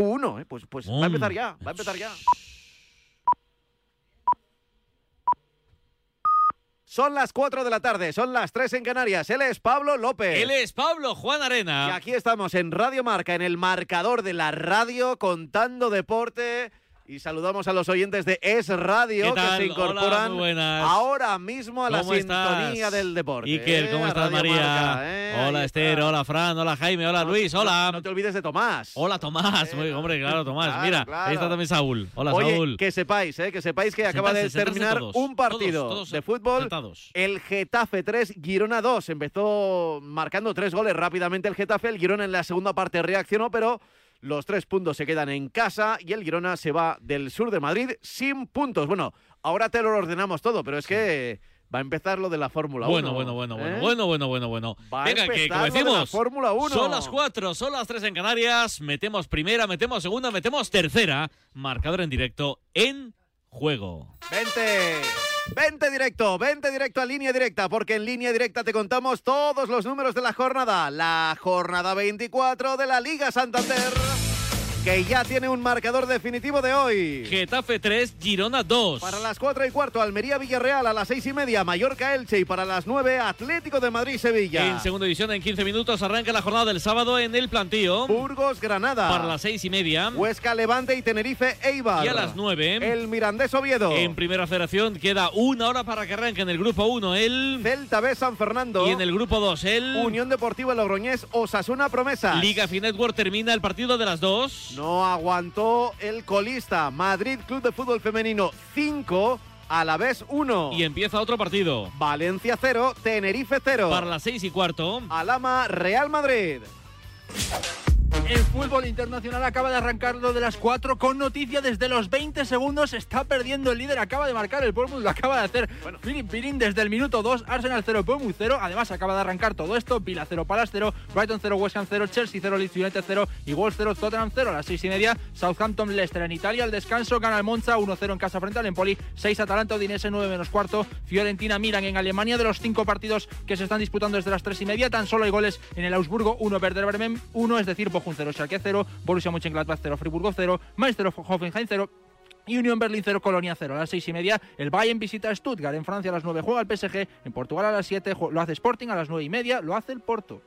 Q1, ¿eh? Pues, pues va a empezar ya, va a empezar ya. Son las 4 de la tarde, son las 3 en Canarias. Él es Pablo López. Él es Pablo Juan Y Arena. aquí estamos en Radio Marca, en el marcador de la radio, contando deporte. Y saludamos a los oyentes de Es Radio ¿Qué que se incorporan Hola, ahora mismo a la ¿Cómo sintonía estás? del deporte. Iker, ¿eh? ¿cómo A estás, Radio María? Marca, ¿eh? Hola, Esther. Hola, Fran. Hola, Jaime. Hola, No- Luis. Hola. No, te olvides de Tomás. Hola, Tomás. Eh, Muy, hombre, claro, Tomás. claro, Mira, claro. ahí está también Saúl. Hola, Oye, Saúl. que sepáis, ¿eh? que sepáis que acaba de Sentarse, sentarse terminar todos, un partido todos, todos de fútbol. sentados. El Getafe 3, Girona 2. Empezó marcando tres goles rápidamente el Getafe. El Girona en la segunda parte reaccionó, pero los tres puntos se quedan en casa y el Girona se va del sur de Madrid sin puntos. Bueno, ahora te lo ordenamos todo, pero es que va a empezar lo de la Fórmula 1. Bueno, bueno, bueno, bueno, ¿eh? bueno, bueno, bueno, bueno. Va a Venga, que como la decimos, Fórmula 1. son las cuatro, son las tres en Canarias. Metemos primera, metemos segunda, metemos tercera. Marcador en directo en juego. Vente, vente directo, vente directo a línea directa, porque en línea directa te contamos todos los números de la jornada. La jornada 24 de la Liga Santander, que ya tiene un marcador definitivo de hoy. Getafe 3, Girona 2. Para las 4 y cuarto, Almería Villarreal a las 6 y media, Mallorca Elche y para las 9, Atlético de Madrid Sevilla. En segunda división, en 15 minutos, arranca la jornada del sábado en el plantío. Burgos Granada. Para las seis y media. Huesca Levante y Tenerife Eibar. Y a las 9. El Mirandés Oviedo. En primera federación queda una hora para que arranque en el grupo 1 el. Celta B San Fernando. Y en el grupo 2 el. Unión Deportiva Logroñés Osasuna Promesa. Liga Fi Network termina el partido de las 2. No aguantó el colista. Madrid Club de Fútbol Femenino 5, a la vez 1. Y empieza otro partido. Valencia 0, Tenerife 0. Para las 6 y cuarto. Alama Real Madrid. El fútbol internacional acaba de arrancar lo de las 4 con noticia desde los 20 segundos. Está perdiendo el líder, acaba de marcar el Bournemouth, lo acaba de hacer Philip Pirin desde el minuto 2. Arsenal 0, Bournemouth 0. Además, acaba de arrancar todo esto. Vila 0, Palace 0, Brighton 0, West Ham 0, Chelsea 0, Leeds United 0 y Wolves 0, Tottenham 0. A las 6 y media, Southampton Leicester en Italia. Al descanso gana el Monza 1-0 en casa frente al Empoli. 6 Atalanta Udinese 9 menos cuarto. Fiorentina Milan en Alemania. De los 5 partidos que se están disputando desde las 3 y media, tan solo hay goles en el Augsburgo 1, Werder Bremen 1, es decir, Bochum 0, Schalke 0, Borussia Mönchengladbach 0, Friburgo 0, Meister Hoffenheim 0. Y Unión Berlín 0, Colonia 0. A las 6 y media, el Bayern visita a Stuttgart. En Francia a las 9 juega el PSG. En Portugal a las 7 ju- lo hace Sporting. A las 9 y media lo hace el Porto.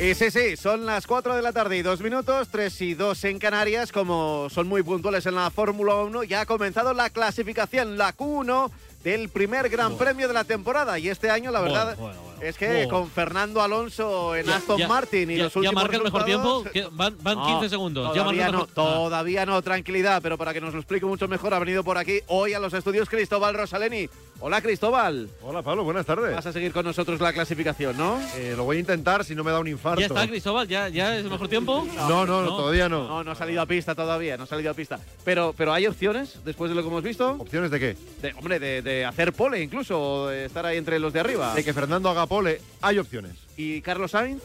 Y sí, sí, son las 4 de la tarde y 2 minutos, 3 y 2 en Canarias. Como son muy puntuales en la Fórmula 1, ya ha comenzado la clasificación, la Q1 del primer Gran Premio de la temporada. Y este año, la verdad, bueno, bueno. Es que con Fernando Alonso en Aston Ya- Martin y ya- los ya últimos marca el mejor tiempo. van van No, 15 segundos. Ya Todavía el no, mejor- Ah. todavía no, tranquilidad, pero para que nos lo explique mucho mejor ha venido por aquí hoy a los estudios Cristóbal Rosaleni. Hola Cristóbal, Hola Pablo, buenas tardes. vas a seguir con nosotros la clasificación, ¿no? Eh, lo voy a intentar si no me da un infarto. Ya está, Cristóbal. Ya, ya es el mejor tiempo. No, no, no, todavía no. No, no ha salido a pista todavía, no ha salido a pista. Pero, pero hay opciones después de lo que hemos visto. ¿Opciones de qué? De, hombre, de, de hacer pole incluso, o de estar ahí entre los de arriba. De que Fernando haga pole, hay opciones. ¿Y Carlos Sainz?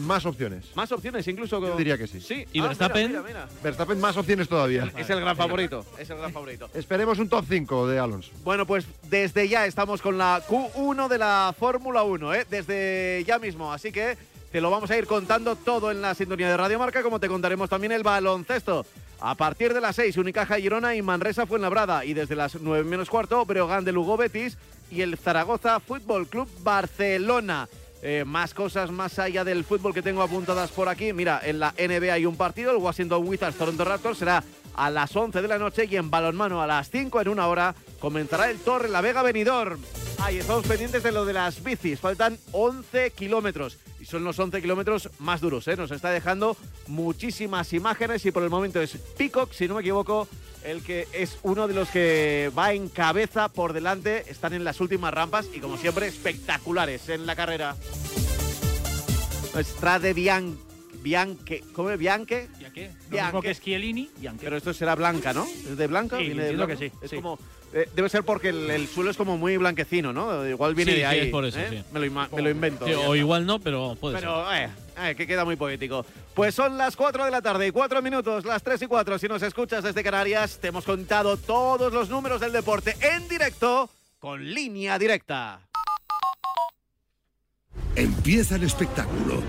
Más opciones. Más opciones incluso. Yo diría que sí. Sí. ¿Y Ah, Verstappen? mira, mira, mira. Verstappen más opciones todavía. Es el gran favorito, es el gran favorito. Esperemos un top 5 de Alonso. Bueno, pues desde ya estamos con la Q1 de la Fórmula 1, ¿eh? desde ya mismo. Así que te lo vamos a ir contando todo en la sintonía de Radio Marca, como te contaremos también el baloncesto. A partir de las 6, Unicaja Girona y Manresa Fuenlabrada. Y desde las 9 menos cuarto, Breogán de Lugo Betis y el Zaragoza Fútbol Club Barcelona. Eh, más cosas más allá del fútbol que tengo apuntadas por aquí. Mira, en la NBA hay un partido, el Washington Wizards Toronto Raptors será a las 11 de la noche y en balonmano a las 5 en una hora comenzará el Torre La Vega Benidorm. Ahí estamos pendientes de lo de las bicis, faltan 11 kilómetros son los 11 kilómetros más duros, ¿eh? nos está dejando muchísimas imágenes y por el momento es Peacock, si no me equivoco, el que es uno de los que va en cabeza por delante, están en las últimas rampas y como siempre espectaculares en la carrera. Strade Bian Bianche, ¿cómo es? A qué? Lo mismo que Schiellini Anche. Pero esto será blanca, ¿no? ¿Es de blanca? Sí, ¿Viene de que sí, Es sí. como, eh, debe ser porque el, el suelo es como muy blanquecino, ¿no? Igual viene Sí, de sí, ahí. es por eso, ¿eh? sí. Me, lo, ima- me lo invento. Sí, o igual no, pero puede ser. Pero, eh, eh, que queda muy poético. Pues son las 4 de la tarde y 4 minutos, las 3 y 4. Si nos escuchas desde Canarias, te hemos contado todos los números del deporte en directo con línea directa. Empieza el espectáculo.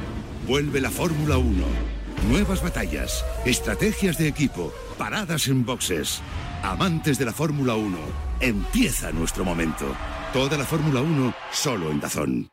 Vuelve la Fórmula 1. Nuevas batallas, estrategias de equipo, paradas en boxes. Amantes de la Fórmula 1, empieza nuestro momento. Toda la Fórmula 1 solo en Dazón.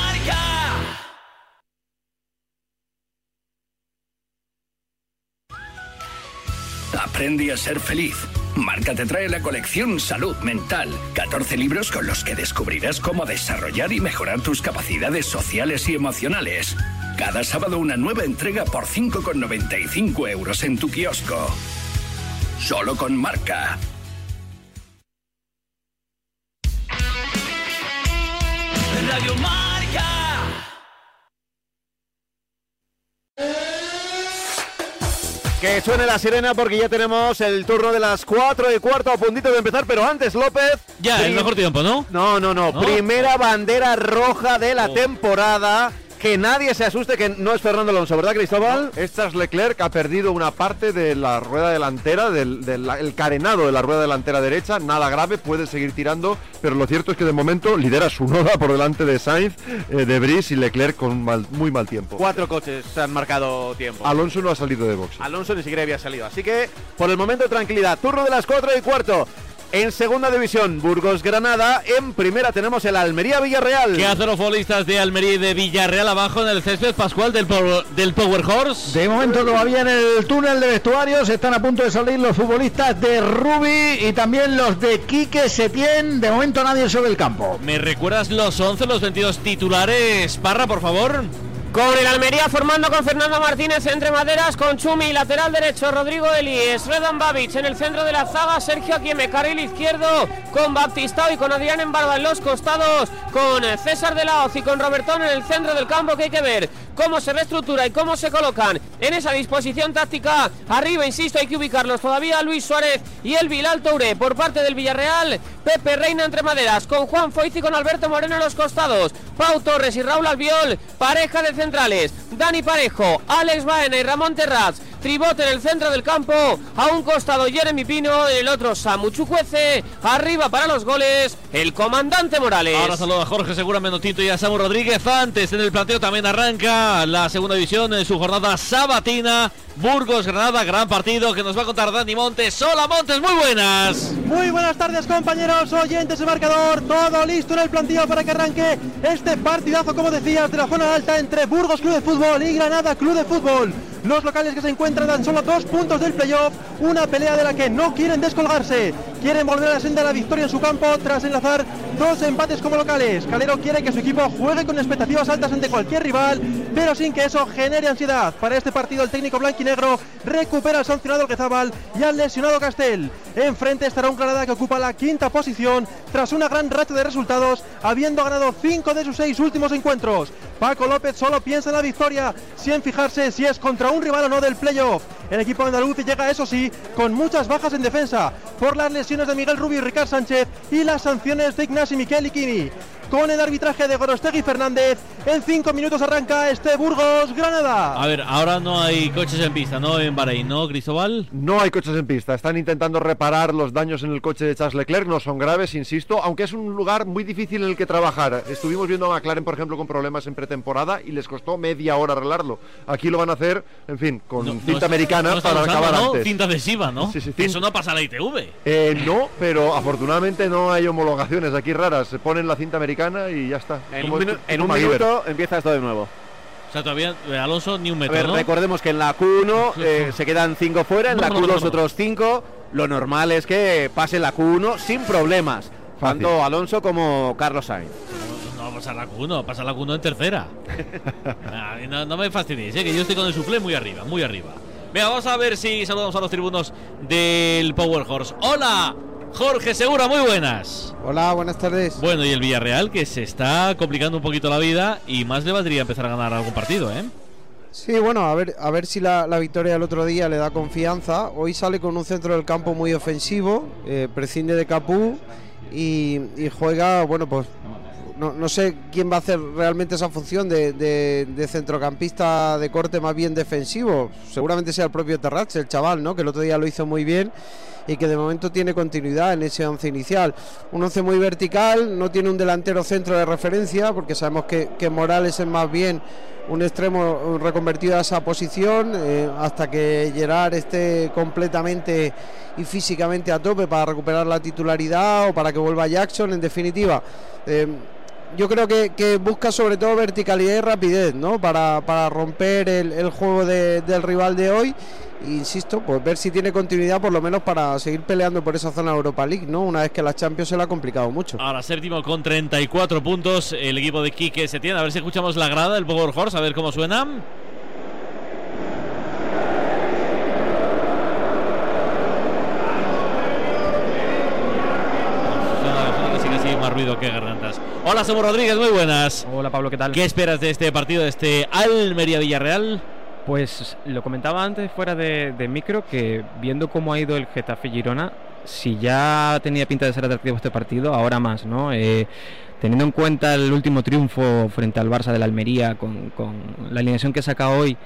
Aprende a ser feliz. Marca te trae la colección Salud Mental. 14 libros con los que descubrirás cómo desarrollar y mejorar tus capacidades sociales y emocionales. Cada sábado una nueva entrega por 5,95 euros en tu kiosco. Solo con Marca. Que suene la sirena porque ya tenemos el turno de las 4 y cuarto a puntito de empezar, pero antes López. Ya, el mejor tiempo, ¿no? No, no, no. ¿No? Primera bandera roja de la Oh. temporada. Que nadie se asuste que no es Fernando Alonso, ¿verdad, Cristóbal? Es Charles Leclerc, ha perdido una parte de la rueda delantera, del, del- el carenado de la rueda delantera derecha, nada grave, puede seguir tirando, pero lo cierto es que de momento lidera su noda por delante de Sainz, eh, de Brice y Leclerc con mal- muy mal tiempo. Cuatro coches se han marcado tiempo. Alonso no ha salido de boxe. Alonso ni siquiera había salido. Así que, por el momento, tranquilidad. Turno de las 4 y cuarto. En segunda división, Burgos-Granada. En primera tenemos el Almería-Villarreal. ¿Qué hacen los futbolistas de Almería y de Villarreal abajo en el césped Pascual del, Power- del Power Horse? De momento todavía en el túnel de vestuarios están a punto de salir los futbolistas de Rubi y también los de Quique Setién. De momento nadie sobre el campo. ¿Me recuerdas los 11, los 22 titulares? Parra, por favor. Con el Almería formando con Fernando Martínez entre maderas, con Chumi, lateral derecho, Rodrigo Eli, Sredan Babic en el centro de la zaga, Sergio Aquieme, carril izquierdo, con Baptistao y con Adrián en barba en los costados, con César de la Hoz y con Robertón en el centro del campo que hay que ver cómo se reestructura y cómo se colocan en esa disposición táctica. Arriba, insisto, hay que ubicarlos todavía Luis Suárez y el Bilal Touré por parte del Villarreal, Pepe Reina entre maderas, con Juan Foiz y con Alberto Moreno en los costados, Pau Torres y Raúl Albiol, pareja de centrales, Dani Parejo, Alex Baena y Ramón Terraz, tribote en el centro del campo, a un costado Jeremy Pino, en el otro Samu Chucuece, arriba para los goles, el comandante Morales. Ahora saluda a Jorge Segura Menotito y a Samu Rodríguez. Antes en el planteo también arranca la segunda división en su jornada sabatina. Burgos, Granada, gran partido que nos va a contar Dani Montes. Hola Montes, muy buenas. Muy buenas tardes compañeros, oyentes de marcador, todo listo en el plantillo para que arranque este partidazo, como decías, de la zona alta entre Burgos Club de Fútbol y Granada Club de Fútbol. Los locales que se encuentran tan solo dos puntos del playoff, una pelea de la que no quieren descolgarse. Quieren volver a la senda de la victoria en su campo tras enlazar dos empates como locales. Calero quiere que su equipo juegue con expectativas altas ante cualquier rival, pero sin que eso genere ansiedad. Para este partido el técnico blanquinegro recupera al sancionado Alquezabal y al lesionado Castel. Enfrente estará un Granada que ocupa la quinta posición tras una gran racha de resultados, habiendo ganado cinco de sus seis últimos encuentros. Paco López solo piensa en la victoria, sin fijarse si es contra un rival o no del playoff. El equipo andaluz llega, eso sí, con muchas bajas en defensa por las lesiones de Miguel Rubio y Ricard Sánchez y las sanciones de Ignacio Miquel y Kini. Con el arbitraje de Gorostegui Fernández, en cinco minutos arranca este Burgos Granada. A ver, ahora no hay coches en pista, ¿no? En Bahrein, ¿no, Cristóbal? No hay coches en pista. Están intentando reparar los daños en el coche de Charles Leclerc. No son graves, insisto, aunque es un lugar muy difícil en el que trabajar. Estuvimos viendo a McLaren, por ejemplo, con problemas en pretemporada y les costó media hora arreglarlo. Aquí lo van a hacer, en fin, con No, cinta no americana no para usando, acabar ¿no? antes. Cinta adhesiva, ¿no? Sí, sí, Eso no pasa la ITV. Eh, no, pero afortunadamente no hay homologaciones aquí raras. Se ponen la cinta americana y ya está. En Como- un, minu- en un minuto empieza esto de nuevo. O sea, todavía eh, Alonso ni un A metro, ver, ¿no? recordemos que en la Q1 eh, se quedan 5 fuera, en la No, no, Q2 no, no. otros 5. Lo normal es que pase la Q1 sin problemas. Tanto Alonso como Carlos Sainz. No, no pasa la Q1, pasa la Q1 en tercera. Ah, no, no me fastidies, ¿eh? que yo estoy con el suflé muy arriba, muy arriba. Venga, vamos a ver si saludamos a los tribunos del Power Horse. ¡Hola! Jorge Segura, muy buenas. Hola, buenas tardes. Bueno, y el Villarreal que se está complicando un poquito la vida y más le valdría empezar a ganar algún partido, ¿eh? Sí, bueno, a ver, a ver si la, la victoria del otro día le da confianza. Hoy sale con un centro del campo muy ofensivo, eh, prescinde de Capú y, y juega, bueno, pues no, no sé quién va a hacer realmente esa función de, de- de centrocampista de corte más bien defensivo. Seguramente sea el propio Terratx, el chaval, ¿no? Que el otro día lo hizo muy bien y que de momento tiene continuidad en ese once inicial. Un once muy vertical, no tiene un delantero centro de referencia, porque sabemos que, que Morales es más bien un extremo reconvertido a esa posición, eh, hasta que Gerard esté completamente y físicamente a tope para recuperar la titularidad o para que vuelva Jackson, en definitiva. eh, yo creo que, busca sobre todo verticalidad y rapidez, ¿no? Para, para romper el, el juego de- del rival de hoy. Insisto, pues ver si tiene continuidad por lo menos para seguir peleando por esa zona Europa League, ¿no? Una vez que la Champions se le ha complicado mucho. Ahora séptimo con 34 puntos el equipo de Quique Setién. A ver si escuchamos la grada del Power Horse, a ver cómo suena. Más ruido que gargantas. Hola, somos Rodríguez, muy buenas. Hola Pablo, ¿qué tal? ¿Qué esperas de este partido, de este Almería-Villarreal? Pues lo comentaba antes fuera de, micro que viendo cómo ha ido el Getafe Girona, si ya tenía pinta de ser atractivo este partido, ahora más, ¿no? Eh, teniendo en cuenta el último triunfo frente al Barça de la Almería, con, con la alineación que saca hoy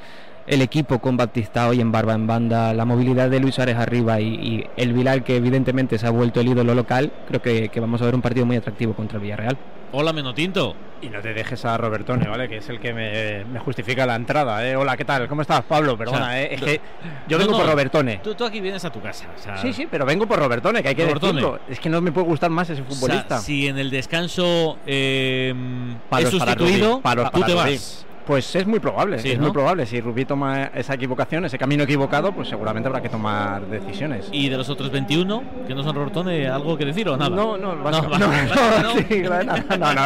el equipo con Batista hoy en barba en banda, la movilidad de Luis Suárez arriba y, y el Vilar que evidentemente se ha vuelto el ídolo local, creo que, que vamos a ver un partido muy atractivo contra el Villarreal. Hola, Menotinto. Y no te dejes a Robertone, ¿vale? Que es el que me, me justifica la entrada. ¿eh? Hola, ¿qué tal? ¿Cómo estás, Pablo? Perdona, O sea, ¿eh? Es que yo vengo no, por Robertone. Tú, tú aquí vienes a tu casa. o sea, Sí, sí, pero vengo por Robertone, que hay que Robertone. decirlo. Es que no me puede gustar más ese o sea, futbolista. si en el descanso eh, Palos es para sustituido, Rubí, palos tú para te Rubí. vas. Pues es muy probable, Sí, es ¿no? muy probable. Si Rubí toma esa equivocación, ese camino equivocado, pues seguramente habrá que tomar decisiones. ¿Y de los otros 21 que no son Robertone, algo que decir o nada? No, no, no, no.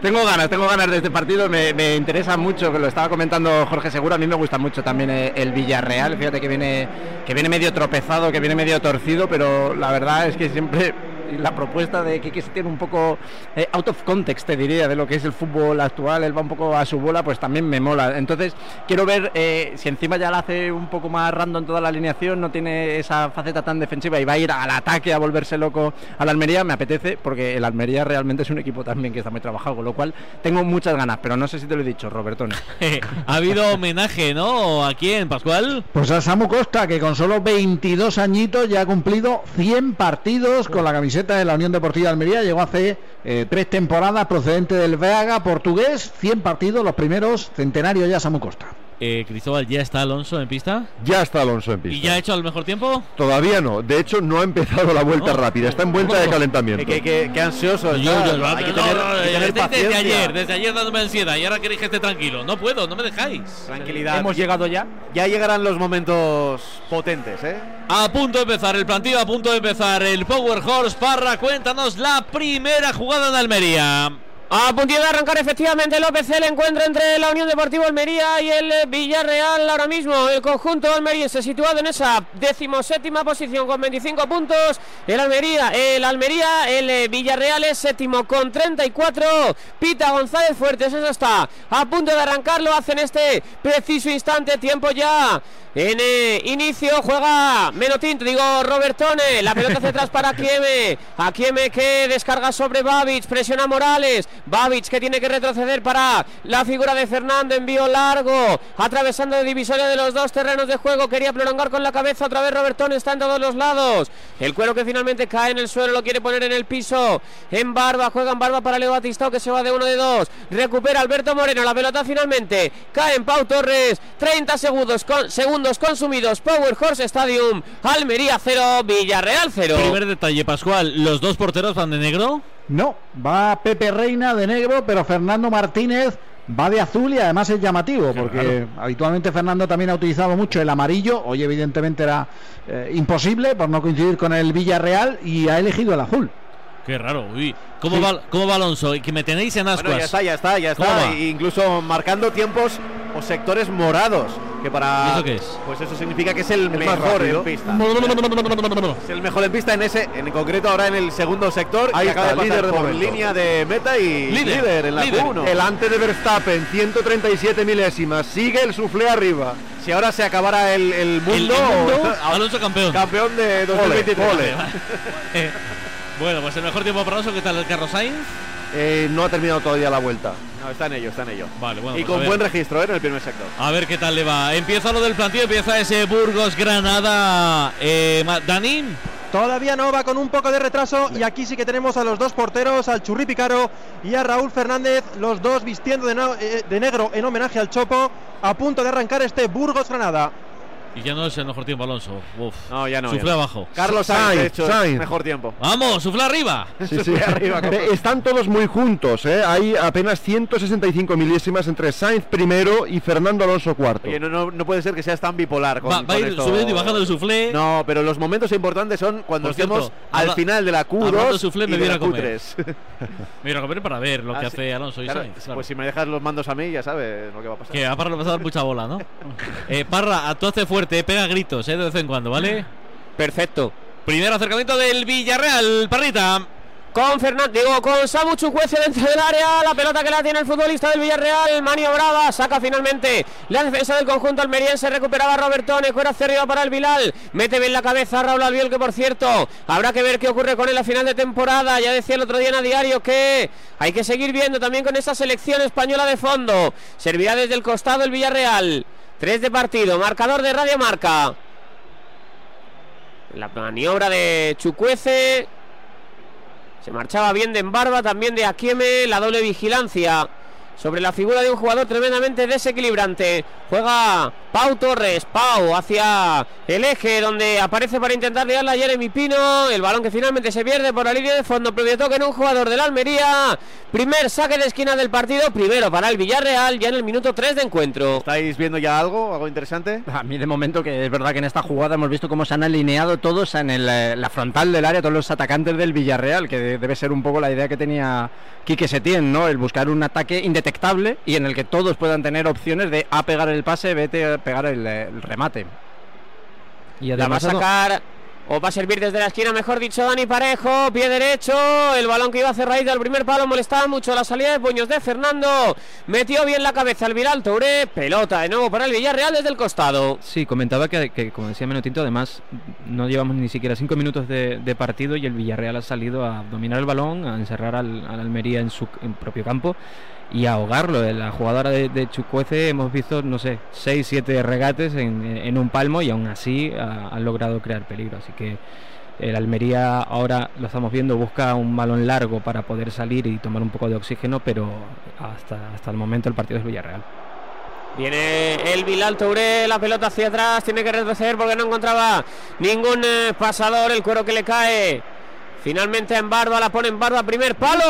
Tengo ganas, tengo ganas de este partido, me, me interesa mucho, que lo estaba comentando Jorge Seguro, a mí me gusta mucho también eh, el Villarreal, fíjate que viene, que viene medio tropezado, que viene medio torcido, pero la verdad es que siempre la propuesta de Kike se tiene un poco eh, out of context, te diría, de lo que es el fútbol actual, él va un poco a su bola, pues también me mola. Entonces, quiero ver eh, si encima ya la hace un poco más random toda la alineación, no tiene esa faceta tan defensiva y va a ir al ataque a volverse loco al Almería, me apetece, porque el Almería realmente es un equipo también que está muy trabajado, con lo cual tengo muchas ganas, pero no sé si te lo he dicho, Robertone. ha habido homenaje, ¿no? ¿A quién, Pascual? Pues a Samu Costa, que con solo 22 añitos ya ha cumplido 100 partidos con la camiseta de la Unión Deportiva de Almería. Llegó hace eh, tres temporadas procedente del Braga portugués. 100 partidos, los primeros centenarios ya Samu Costa. eh, Cristóbal, ¿ya está Alonso en pista? Ya está Alonso en pista. ¿Y ya ha hecho el mejor tiempo? Todavía no. De hecho, no ha empezado la vuelta rápida. Está en vuelta de calentamiento. Qué, qué- qué ansioso. Yo- está. yo- Hay que no, tener, no, no, hay que tener estáis desde ayer, desde ayer dándome ansiedad y ahora queréis que esté tranquilo. No puedo, no me dejáis. Tranquilidad. Hemos llegado ya. Ya llegarán los momentos potentes, ¿eh? A punto de empezar el plantillo, a punto de empezar el Power Horse. Parra, cuéntanos la primera jugada en Almería. A puntito de arrancar efectivamente OPC el encuentro entre la Unión Deportiva Almería y el Villarreal ahora mismo. El conjunto almeriense situado en esa decimoséptima posición con 25 puntos. El Almería, el Almería, el Villarreal es séptimo con 34. Pita González Fuertes, eso está a punto de arrancar, lo hace en este preciso instante, tiempo ya. En eh, inicio juega Menotinto, digo Robertone, la pelota hacia atrás para Kieme, a Kieme que descarga sobre Babic, presiona Morales, Babic que tiene que retroceder para la figura de Fernando, envío largo, atravesando de divisoria de los dos terrenos de juego, quería prolongar con la cabeza, otra vez Robertone está en todos los lados, el cuero que finalmente cae en el suelo, lo quiere poner en el piso, en barba, juega en barba para Leo Batistao que se va de uno de dos, recupera Alberto Moreno, la pelota finalmente cae en Pau Torres, 30 segundos, segundos consumidos, Power Horse Stadium, Almería 0, Villarreal 0. Primer detalle, Pascual, ¿los dos porteros van de negro? No, va Pepe Reina de negro, pero Fernando Martínez va de azul y además es llamativo, porque habitualmente Fernando también ha utilizado mucho el amarillo, hoy evidentemente era eh, imposible por no coincidir con el Villarreal y ha elegido el azul. Qué raro, uy. ¿Cómo, Sí. va, ¿Cómo va Alonso? Y que me tenéis en ascuas. Bueno, ya está, ya está, ya ¿Cómo está. incluso marcando tiempos o sectores morados. Que para. ¿Y eso qué es? Pues eso significa que es el mejor en pista. Es el mejor en pista en ese, en concreto ahora en el segundo sector. Ahí acaba está, de líder de por momento. línea de meta y líder, en la Q1. Delante de Verstappen, 137 milésimas. Sigue el suflé arriba. Si ahora se acabara el, el mundo, Alonso campeón. campeón de 2023. Ole, ole. Eh, bueno, pues el mejor tiempo para Alonso, ¿qué tal el carro Sainz? Eh, no ha terminado todavía la vuelta. No, está en ello, está en ello. Vale, bueno. y pues con buen registro ¿eh? en el primer sector. A ver qué tal le va. Empieza lo del plantillo, empieza ese Burgos Granada. Eh, Dani, Todavía no, va con un poco de retraso y aquí sí que tenemos a los dos porteros, al Churri Picaro y a Raúl Fernández, los dos vistiendo de, no- eh, de negro en homenaje al Chopo, a punto de arrancar este Burgos Granada. Y ya no es el mejor tiempo, Alonso. Uf. No, ya no. Sufle ya no. abajo. Carlos Sainz, hecho, Sainz. mejor tiempo. Vamos, sufle arriba. Sí, sí. Arriba, Eh, Están todos muy juntos, ¿eh? Hay apenas 165 milésimas entre Sainz primero y Fernando Alonso cuarto. Oye, no, no, no puede ser que seas tan bipolar. Con, Va, va a con ir esto. subiendo y bajando el suflé. No, pero los momentos importantes son cuando Por cierto, estemos al habla- final de la hablando de Q2 suflé, y me de la a comer. Q3. Mira, a ver para ver lo Ah, que sí. hace Alonso y Claro, Sainz. claro. Pues si me dejas los mandos a mí, ya sabes lo que va a pasar. Que a Parra le vas a dar mucha bola, ¿no? eh, Parra, tú hace fuerte, eh, pega gritos eh, de vez en cuando, ¿vale? Perfecto. Primer acercamiento del Villarreal, Parrita. Con Fernando, digo, con Samu Chukwueze dentro del área, la pelota que la tiene el futbolista del Villarreal, maniobraba, saca finalmente la defensa del conjunto almeriense, recuperaba Robertone, fuera hacia arriba para el Vilal, mete bien la cabeza a Raúl Albiol, que por cierto, habrá que ver qué ocurre con él a final de temporada, ya decía el otro día en a diario que hay que seguir viendo también con esa selección española de fondo, servirá desde el costado el Villarreal, 3 de partido, marcador de Radio Marca. La maniobra de Chucuece. Se marchaba bien de Embarba, también de Akieme, la doble vigilancia sobre la figura de un jugador tremendamente desequilibrante. Juega Pau Torres, Pau hacia el eje donde aparece para intentar liarla Jeremy Pino. El balón que finalmente se pierde por la línea de fondo. Previo toque en un jugador del Almería. Primer saque de esquina del partido, primero para el Villarreal, ya en el minuto 3 de encuentro. ¿Estáis viendo ya algo? ¿Algo interesante? A mí de momento que es verdad que en esta jugada hemos visto cómo se han alineado todos en el, eh, la frontal del área, todos los atacantes del Villarreal, que de- debe ser un poco la idea que tenía Quique Setién, ¿no? El buscar un ataque indetectable y en el que todos puedan tener opciones de a pegar el pase, vete a pegar el, el remate. Y La va a sacar o va a servir desde la esquina, mejor dicho, Dani Parejo, pie derecho, el balón que iba a hacer raíz del primer palo molestaba mucho la salida de puños de Fernando, metió bien la cabeza al Viral Touré, pelota de nuevo para el Villarreal desde el costado. Sí, comentaba que, que, como decía Menotinto, además no llevamos ni siquiera cinco minutos de, de partido y el Villarreal ha salido a dominar el balón, a encerrar al, al Almería en su en propio campo y ahogarlo. En La jugadora de, Chucuece hemos visto, no sé, seis, siete regates en, en un palmo y aún así ha- han logrado crear peligro. Así que el Almería ahora lo estamos viendo, busca un balón largo para poder salir y tomar un poco de oxígeno, pero hasta, hasta el momento el partido es Villarreal. Viene el Bilal Touré, la pelota hacia atrás, tiene que retroceder porque no encontraba ningún eh, pasador, el cuero que le cae. Finalmente en Barba, la pone en Barba, primer palo.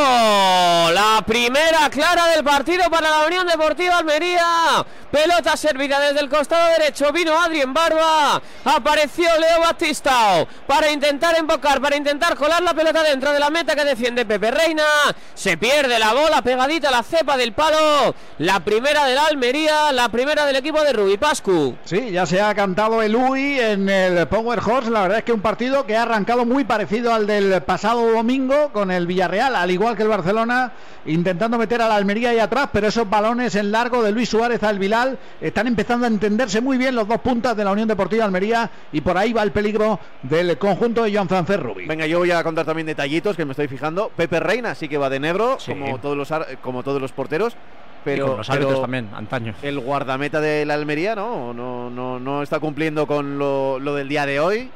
La primera clara del partido para la Unión Deportiva Almería. Pelota servida desde el costado derecho. Vino Adri en Barba. Apareció Leo Batistao para intentar embocar, para intentar colar la pelota dentro de la meta que defiende Pepe Reina. Se pierde la bola pegadita a la cepa del palo. La primera de la Almería, la primera del equipo de Rubi Pascu. Sí, ya se ha cantado el UI en el Power Horse. La verdad es que un partido que ha arrancado muy parecido al del pasado domingo con el Villarreal, al igual que el Barcelona, intentando meter a la Almería ahí atrás, pero esos balones en largo de Luis Suárez al Vilal están empezando a entenderse muy bien los dos puntas de la Unión Deportiva Almería y por ahí va el peligro del conjunto de Joan Francés Rubí. Venga, yo voy a contar también detallitos que me estoy fijando. Pepe Reina sí que va de negro, como, todos los, como todos los porteros. Pero, Y con los árbitros pero también, antaño. El guardameta de la Almería no, no, no, no está cumpliendo con lo, lo del día de hoy.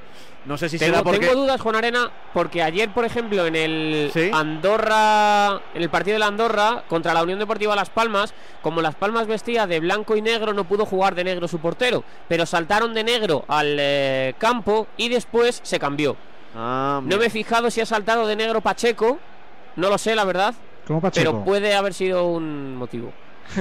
No sé si será Tengo, porque. tengo dudas, Juan Arena, porque ayer, por ejemplo, en el Andorra, en el partido de la Andorra contra la Unión Deportiva Las Palmas, como Las Palmas vestía de blanco y negro, no pudo jugar de negro su portero, pero saltaron de negro al eh, campo y después se cambió. Ah, no me he fijado si ha saltado de negro Pacheco, no lo sé, la verdad, ¿Cómo Pacheco? pero puede haber sido un motivo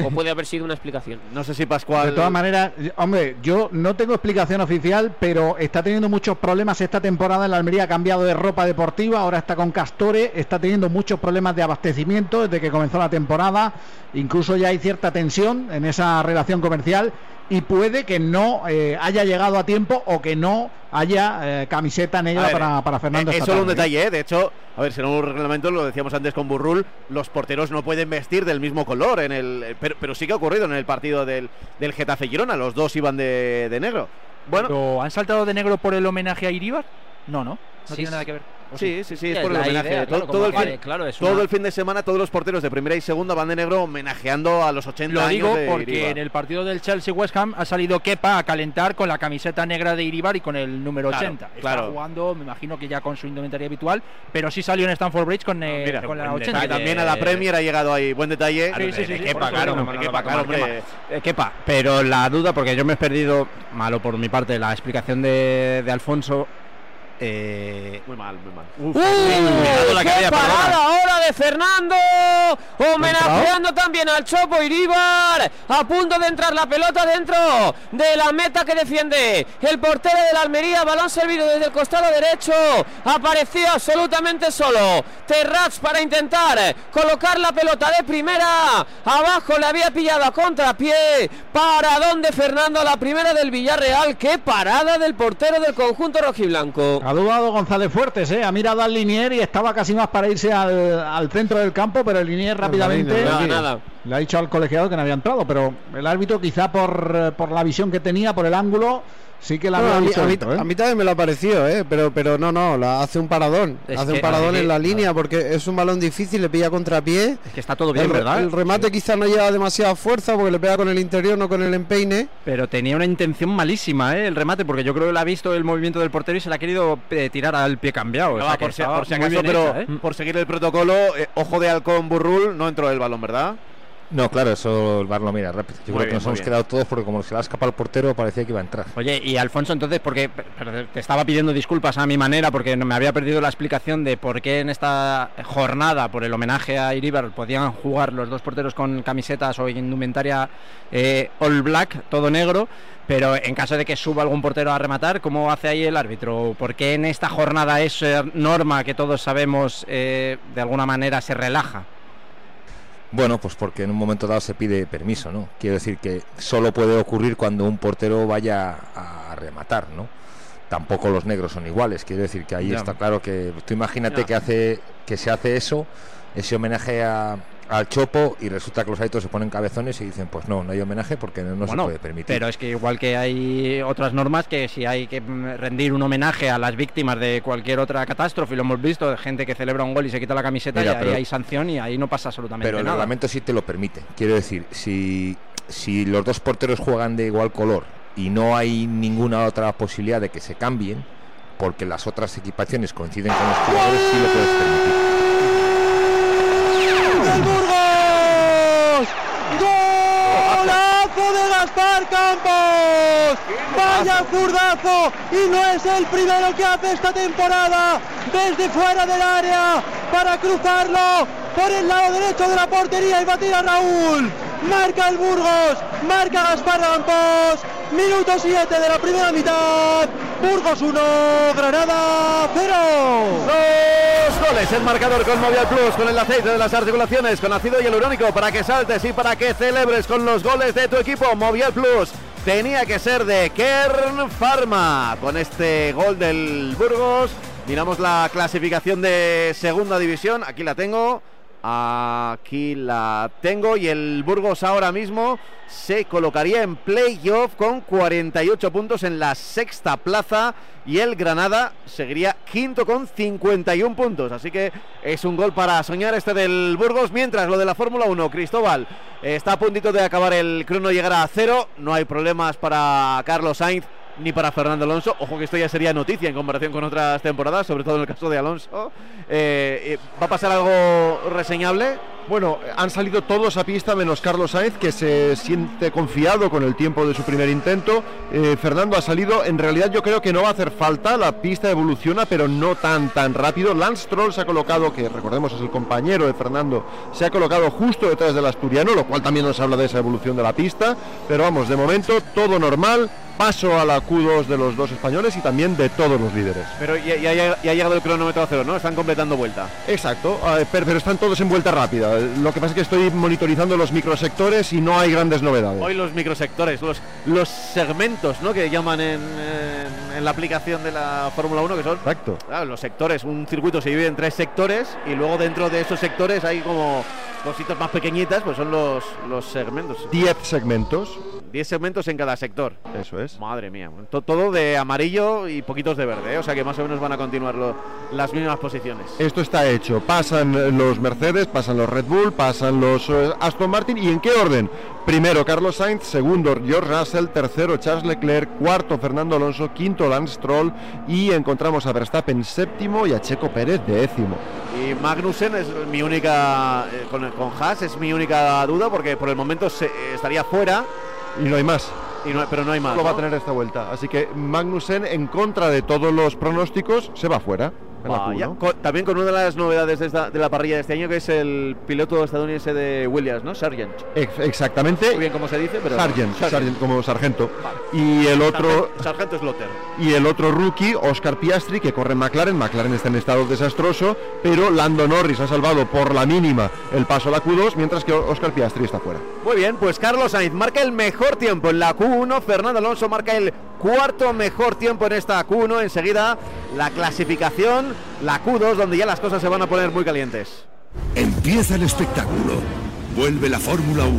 o puede haber sido una explicación. No sé si Pascual. De todas maneras, hombre, yo no tengo explicación oficial, pero está teniendo muchos problemas esta temporada en la Almería. Ha cambiado de ropa deportiva, ahora está con Castore, está teniendo muchos problemas de abastecimiento desde que comenzó la temporada. Incluso ya hay cierta tensión en esa relación comercial y puede que no eh, haya llegado a tiempo o que no haya eh, camiseta negra ver, para, para Fernando. Es esta solo un tarde. detalle, ¿eh? de hecho, a ver, según un reglamento, lo decíamos antes con Burrul, los porteros no pueden vestir del mismo color, en el, pero, pero sí que ha ocurrido en el partido del, del Getafe Girona, los dos iban de, de negro. Bueno, ¿Pero han saltado de negro por el homenaje a Iribar? No, no. No Sí, tiene nada que ver. ¿O Sí, sí, sí, es Es por el homenaje. idea, todo, claro, todo el fin, vale, claro, es todo una- el fin de semana, todos los porteros de primera y segunda van de negro homenajeando a los 80 Lo años digo de porque Iribar. en el partido del Chelsea-West Ham ha salido Kepa a calentar con la camiseta negra de Iribar y con el número Claro, 80. Está claro. jugando, me imagino que ya con su indumentaria habitual, pero sí salió en Stamford Bridge con, eh, Mira, con la buen 80. detalle. también a la Premier ha llegado ahí, buen detalle. Sí, sí, sí, Kepa, claro, no, Kepa, claro, Kepa. Eh, pero la duda, porque yo me he perdido, malo por mi parte, la explicación de, de Alfonso. Eh, muy mal, muy mal. ¡Uh! mirado la ¡Qué parada perdona. ahora de Fernando! Homenajeando también al Chopo Iríbar. A punto de entrar la pelota dentro de la meta que defiende el portero de la Almería. Balón servido desde el costado derecho. Apareció absolutamente solo. Terrats para intentar colocar la pelota de primera. Abajo le había pillado a contrapié. Para donde Fernando la primera del Villarreal. ¡Qué parada del portero del conjunto rojiblanco! Ha dudado González Fuertes, ¿eh? ha mirado al Linier y estaba casi más para irse al, al centro del campo, pero el Linier rápidamente Nada, nada. le ha dicho al colegiado que no había entrado, pero el árbitro quizá por, por la visión que tenía, por el ángulo, sí que la No, a, mí, visto a mí- ¿eh? a mí también me lo ha parecido, ¿eh? pero, pero no, no, la, hace un paradón. Es hace que- un paradón en la línea porque es un balón difícil, le pilla contrapié. Es que está todo bien, el, ¿verdad? El remate quizá no lleva demasiada fuerza porque le pega con el interior, no con el empeine. Pero tenía una intención malísima, ¿eh? El remate, porque yo creo que le ha visto el movimiento del portero y se la ha querido eh, tirar al pie cambiado. o sea, por, si, estaba por si muy acaso, bien pero hecha, ¿eh? por seguir el protocolo, eh, ojo de halcón Burrul, no entró el balón, ¿verdad? No, claro, eso el bar lo mira rápido. Yo Muy creo que nos hemos bien. quedado todos porque como se le ha escapado el portero parecía que iba a entrar. Oye, y Alfonso, entonces, porque te estaba pidiendo disculpas a mi manera porque no me había perdido la explicación de por qué en esta jornada, por el homenaje a Iribar, podían jugar los dos porteros con camisetas o indumentaria eh, all black, todo negro, pero en caso de que suba algún portero a rematar, ¿cómo hace ahí el árbitro? ¿Por qué en esta jornada esa norma que todos sabemos eh, de alguna manera se relaja? Bueno, pues porque en un momento dado se pide permiso, ¿no? Quiero decir que solo puede ocurrir cuando un portero vaya a rematar, ¿no? Tampoco los negros son iguales, quiero decir que ahí Ya. está claro que tú imagínate Ya. que hace que se hace eso, ese homenaje a- al Chopo y resulta que los árbitros se ponen cabezones y dicen, pues no, no hay homenaje porque no, no se puede permitir. Pero es que igual que hay otras normas que si hay que rendir un homenaje a las víctimas de cualquier otra catástrofe, lo hemos visto, de gente que celebra un gol y se quita la camiseta Mira, y ahí pero- hay sanción y ahí no pasa absolutamente Pero el nada. reglamento sí te lo permite. Quiero decir, si, si los dos porteros juegan de igual color y no hay ninguna otra posibilidad de que se cambien, porque las otras equipaciones coinciden con los jugadores, sí lo puedes permitir. ¡Golazo de Oscar Campos. Vaya zurdazo y no es el primero que hace esta temporada desde fuera del área para cruzarlo por el lado derecho de la portería y batir a Raúl. Marca el Burgos, marca Gaspar Campos. Minuto 7 de la primera mitad. Burgos 1, Granada 0. Dos goles el marcador con Movial Plus, con el aceite de las articulaciones, con ácido hialurónico para que saltes y para que celebres con los goles de tu equipo. Movial Plus tenía que ser de Kern Pharma. Con este gol del Burgos, miramos la clasificación de segunda división. Aquí la tengo. Aquí la tengo y el Burgos ahora mismo se colocaría en playoff con 48 puntos en la sexta plaza y el Granada seguiría quinto con 51 puntos. Así que es un gol para soñar este del Burgos. Mientras lo de la Fórmula 1, Cristóbal está a puntito de acabar el crono, llegará a cero. No hay problemas para Carlos Sainz ni para Fernando Alonso. Ojo que esto ya sería noticia en comparación con otras temporadas, sobre todo en el caso de Alonso. Eh, ¿Va a pasar algo reseñable? Bueno, han salido todos a pista menos Carlos Sainz, que se siente confiado con el tiempo de su primer intento. Eh, Fernando ha salido, en realidad yo creo que no va a hacer falta, la pista evoluciona, pero no tan tan rápido. Lance Stroll se ha colocado, que recordemos es el compañero de Fernando, se ha colocado justo detrás del asturiano, lo cual también nos habla de esa evolución de la pista. Pero vamos, de momento todo normal, paso a la Q2 de los dos españoles y también de todos los líderes. Pero ya, ya- ya- ya ha llegado el cronómetro a cero, ¿no? Están completando vuelta. Exacto, eh, pero, pero están todos en vuelta rápida. Lo que pasa es que estoy monitorizando los microsectores y no hay grandes novedades. Hoy los microsectores, los, los segmentos, ¿no? Que llaman en, en- en la aplicación de la Fórmula 1, que son Exacto. claro, los sectores. Un circuito se divide en tres sectores y luego dentro de esos sectores hay como cositas más pequeñitas, pues son los, los segmentos. 10 segmentos. 10 segmentos en cada sector. Eso es. Madre mía. To- todo de amarillo y poquitos de verde, ¿eh? O sea que más o menos van a continuar lo- las mismas posiciones. Esto está hecho. Pasan los Mercedes, pasan los Red Bull, pasan los eh, Aston Martin. ¿Y en qué orden? Primero Carlos Sainz, segundo George Russell, tercero Charles Leclerc, cuarto Fernando Alonso, quinto Lance Stroll y encontramos a Verstappen séptimo y a Checo Pérez décimo. Y Magnussen es mi única, eh, con, con Haas es mi única duda porque por el momento se- estaría fuera, Y no hay más. y no- pero no hay más. Lo va a ¿no? tener esta vuelta. Así que Magnussen, en contra de todos los pronósticos, se va fuera. En la Vaya, Q1. con- también con una de las novedades de, esta- de la parrilla de este año que es el piloto estadounidense de Williams, ¿no? Sargent. Ex- Exactamente. Muy bien cómo se dice, pero Sargent, Sargent. Sargent como sargento. Y el otro Sargent- Sargento Slaughter. y el otro rookie, Oscar Piastri, que corre en McLaren. McLaren está en estado desastroso, pero Lando Norris ha salvado por la mínima el paso a la Q2, mientras que Oscar Piastri está fuera. Muy bien, pues Carlos Sainz marca el mejor tiempo en la Q1, Fernando Alonso marca el cuarto mejor tiempo en esta Q1, enseguida la clasificación, la Q2, donde ya las cosas se van a poner muy calientes. Empieza el espectáculo. Vuelve la Fórmula 1.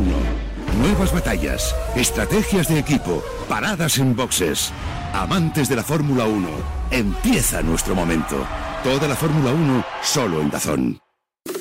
Nuevas batallas, estrategias de equipo, paradas en boxes. Amantes de la Fórmula 1, empieza nuestro momento. Toda la Fórmula 1 solo en Dazón.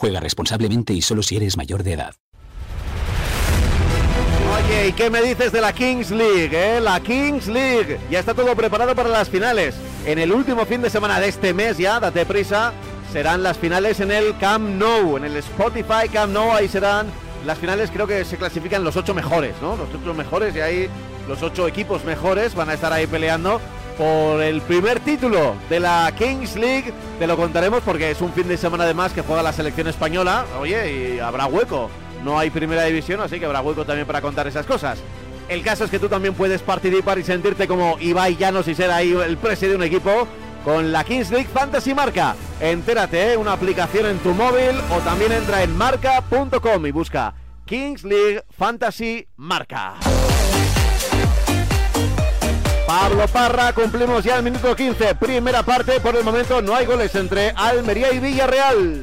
Juega responsablemente y solo si eres mayor de edad. Oye, ¿y qué me dices de la Kings League? eh? La Kings League. Ya está todo preparado para las finales. En el último fin de semana de este mes ya, date prisa, serán las finales en el Camp Nou, en el Spotify Camp Nou, ahí serán las finales, creo que se clasifican los ocho mejores, ¿no? Los ocho mejores y ahí los ocho equipos mejores van a estar ahí peleando por el primer título de la Kings League. Te lo contaremos porque es un fin de semana además que juega la selección española. Oye, y habrá hueco. No hay primera división, así que habrá hueco también para contar esas cosas. El caso es que tú también puedes participar y sentirte como Ibai Llanos y ser ahí el presidente de un equipo con la Kings League Fantasy Marca. Entérate, ¿eh? una aplicación en tu móvil o también entra en marca.com y busca Kings League Fantasy Marca. Pablo Parra, cumplimos ya el minuto 15, primera parte, por el momento no hay goles entre Almería y Villarreal.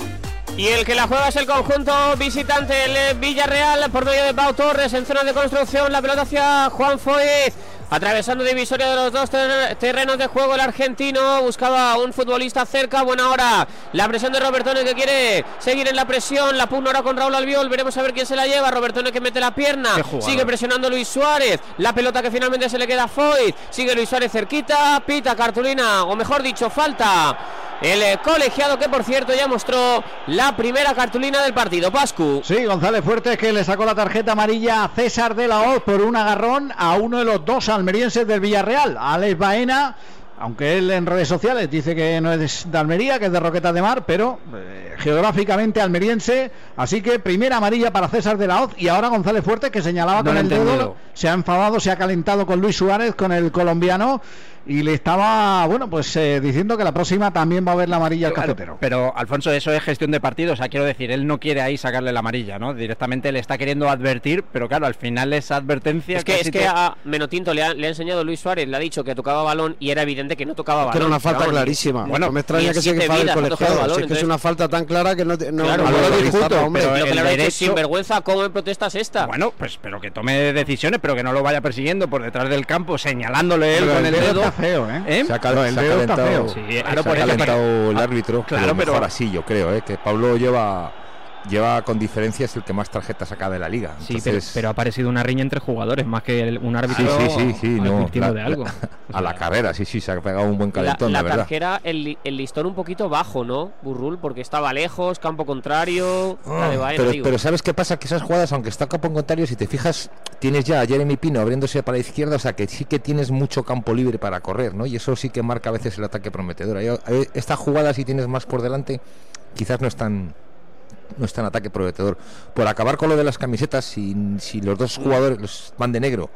Y el que la juega es el conjunto visitante, el Villarreal, por medio de Pau Torres en zona de construcción, la pelota hacia Juan Foez. Atravesando divisoria de los dos terrenos de juego, el argentino buscaba a un futbolista cerca. Buena hora. La presión de Robertone que quiere seguir en la presión. La pugna ahora con Raúl Albiol. Veremos a ver quién se la lleva. Robertone que mete la pierna. Sigue presionando Luis Suárez. La pelota que finalmente se le queda a Foyt. Sigue Luis Suárez cerquita. Pita cartulina, o mejor dicho, falta. El eh, colegiado que por cierto ya mostró la primera cartulina del partido. Pascu. Sí, González Fuertes que le sacó la tarjeta amarilla a César de la Hoz por un agarrón a uno de los dos almerienses del Villarreal, Alex Baena. Aunque él en redes sociales dice que no es de Almería, que es de Roquetas de Mar, pero eh, geográficamente almeriense. Así que primera amarilla para César de la Hoz y ahora González Fuertes que señalaba No con el dedo. Se ha enfadado, se ha calentado con Luis Suárez, con el colombiano. Y le estaba, bueno, pues eh, diciendo que la próxima también va a haber la amarilla al Claro, cafetero. Pero Alfonso, eso es gestión de partido, o sea, quiero decir, él no quiere ahí sacarle la amarilla, ¿no? Directamente le está queriendo advertir, pero claro, al final esa advertencia Es que, es que te- a Menotinto le ha, le ha enseñado Luis Suárez, le ha dicho que tocaba balón y era evidente que no tocaba balón. Que era una falta Vamos, clarísima. Bueno, me extraña que se siete enfade el colegiado. balón, Si es que es una falta tan clara que no, te- no, Claro, no lo lo discuto, hombre. pero lo que le dicho es sinvergüenza, ¿cómo me protestas esta? Bueno, pues pero que tome decisiones, pero que no lo vaya persiguiendo por detrás del campo, señalándole él Pero con el dedo feo, ¿eh? Se ha, cal- No, el se ha dedo está calentado, feo. Sí, se claro, ha por eso, calentado pero- el árbitro, claro, pero mejor pero- así, yo creo, ¿eh? que Pablo lleva lleva con diferencia es el que más tarjetas saca de la liga. Sí, pero, ha parecido una riña entre jugadores, más que el- un árbitro sí, sí, sí, no, advirtiendo la- de algo. la- a la carrera, sí, sí, se ha pegado un buen La, calentón, la la, verdad. tarjera, el, li- el listón un poquito bajo, ¿no? Burrul, porque estaba lejos, campo contrario. la de Baena, Ah, Pero, digo. pero ¿sabes qué pasa? Que esas jugadas, aunque está campo en contrario, si te fijas, tienes ya a Jeremy Pino abriéndose para la izquierda, o sea que sí que tienes mucho campo libre para correr, ¿no? Y eso sí que marca a veces el ataque prometedor. Ahí- Esta jugada, si tienes más por delante, quizás no es tan no es tan ataque prometedor. Por acabar con lo de las camisetas, si, si los dos jugadores los van de negro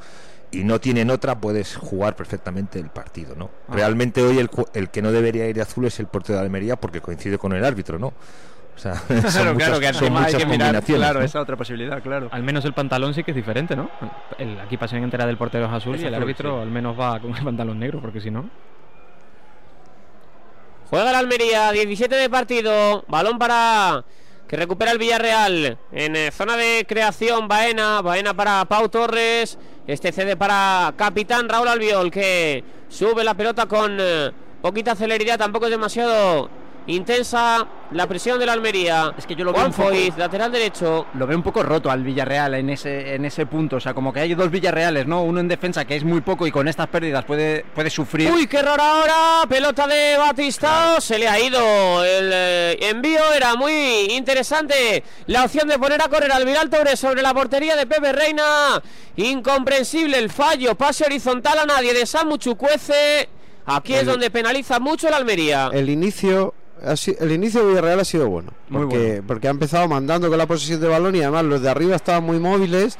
y no tienen otra, puedes jugar perfectamente el partido, ¿no? Ah. Realmente hoy el, el que no debería ir de azul es el portero de Almería porque coincide con el árbitro, ¿no? O sea, son Claro, muchas, claro, que son hay muchas que mirar, combinaciones. claro, ¿no? esa otra posibilidad, claro. Al menos el pantalón sí que es diferente, ¿no? El, aquí pasión entera del portero es azul Es y el azul, árbitro sí. al menos va con el pantalón negro, porque si no. Juega el Almería, 17 de partido. Balón para que recupera el Villarreal. En eh, zona de creación, Baena. Baena para Pau Torres. Este cede para capitán Raúl Albiol, que sube la pelota con eh, poquita celeridad. Tampoco es demasiado intensa la presión del Almería. Es que yo lo veo Juan Foyt, lateral derecho. Lo veo un poco roto al Villarreal en ese, en ese punto. O sea, como que hay dos Villarreales, ¿no? Uno en defensa que es muy poco y con estas pérdidas puede, puede sufrir. Uy, qué error ahora. Pelota de Batistao. Se le ha ido el eh, envío. Era muy interesante la opción de poner a correr al Viral Torres sobre la portería de Pepe Reina. Incomprensible el fallo. Pase horizontal a nadie de Samu Chucuece. Aquí es donde penaliza mucho el Almería. El inicio, el inicio de Villarreal ha sido bueno. Porque, porque ha empezado mandando con la posesión de balón y además los de arriba estaban muy móviles.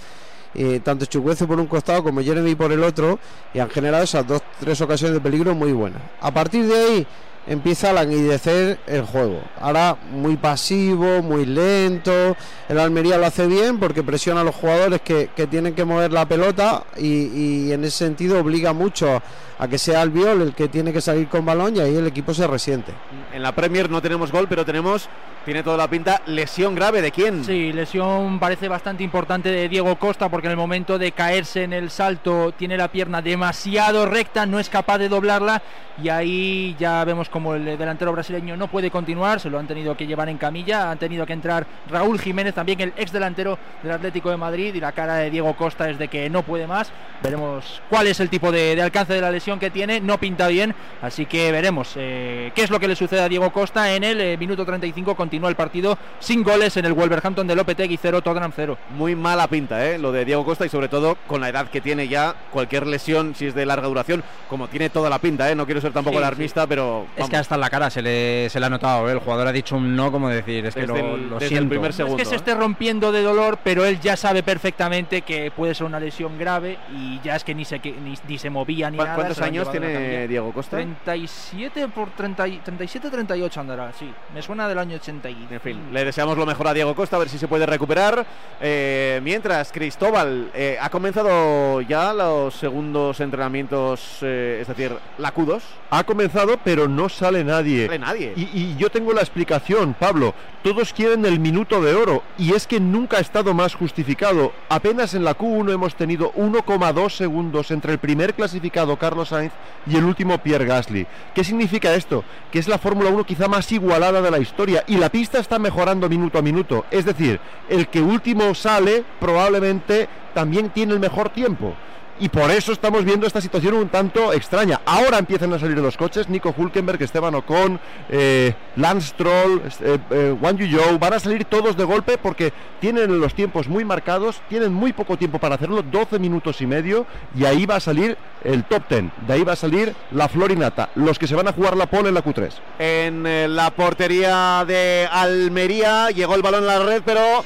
eh, tanto Chucuece por un costado como Jeremy por el otro y han generado esas dos tres ocasiones de peligro muy buenas. A partir de ahí empieza a languidecer el juego. Ahora muy pasivo, muy lento. El Almería lo hace bien porque presiona a los jugadores que, que tienen que mover la pelota y, y en ese sentido obliga mucho a que sea Albiol el que tiene que salir con balón y ahí el equipo se resiente. En la Premier no tenemos gol, pero tenemos Tiene toda la pinta. ¿Lesión grave de quién? Sí, lesión parece bastante importante de Diego Costa porque en el momento de caerse en el salto tiene la pierna demasiado recta, no es capaz de doblarla y ahí ya vemos como el delantero brasileño no puede continuar, se lo han tenido que llevar en camilla, han tenido que entrar Raúl Jiménez, también el ex delantero del Atlético de Madrid y la cara de Diego Costa es de que no puede más. Veremos cuál es el tipo de, alcance de la lesión que tiene, no pinta bien, así que veremos eh, qué es lo que le sucede a Diego Costa en el eh, minuto 35 continúa el partido sin goles en el Wolverhampton de Lopetegui 0 Tottenham 0. Muy mala pinta, ¿eh? Lo de Diego Costa y sobre todo con la edad que tiene ya, cualquier lesión, si es de larga duración, como tiene toda la pinta, ¿eh? No quiero ser tampoco Sí, alarmista, pero. Es que hasta en la cara se le, se le ha notado, ¿eh? el jugador ha dicho un no, como decir, es que Desde lo, el- lo desde el siento. primer No segundo. es que se ¿eh? esté rompiendo de dolor, pero él ya sabe perfectamente que puede ser una lesión grave y ya es que ni se, que- ni, ni se movía ni ¿Cu- nada. ¿Cuántos años tiene. Diego Costa? 37 por 30, y- 37, 38 andará, sí. Me suena del año 80 y... En fin, le deseamos lo mejor a Diego Costa, a ver si se puede recuperar. Eh, mientras, Cristóbal, eh, ha comenzado ya los segundos entrenamientos, eh, es decir, la Q2. Ha comenzado, pero no sale nadie. No sale nadie. Y, y yo tengo la explicación, Pablo. Todos quieren el minuto de oro y es que nunca ha estado más justificado. Apenas en la Q1 hemos tenido 1,2 segundos entre el primer clasificado Carlos Sainz y el último Pierre Gasly. ¿Qué significa esto? Que es la Fórmula 1 quizá más igualada de la historia y la pista está mejorando minuto a minuto. Es decir, el que último sale probablemente también tiene el mejor tiempo. Y por eso estamos viendo esta situación un tanto extraña. Ahora empiezan a salir los coches, Nico Hulkenberg, Esteban Ocon, eh, Lance Stroll, eh, eh, Wang Yuzhou, van a salir todos de golpe porque tienen los tiempos muy marcados, tienen muy poco tiempo para hacerlo, 12 minutos y medio, y ahí va a salir el top 10, de ahí va a salir la Florinata, los que se van a jugar la pole en la Q3. En eh, la portería de Almería llegó el balón a la red, pero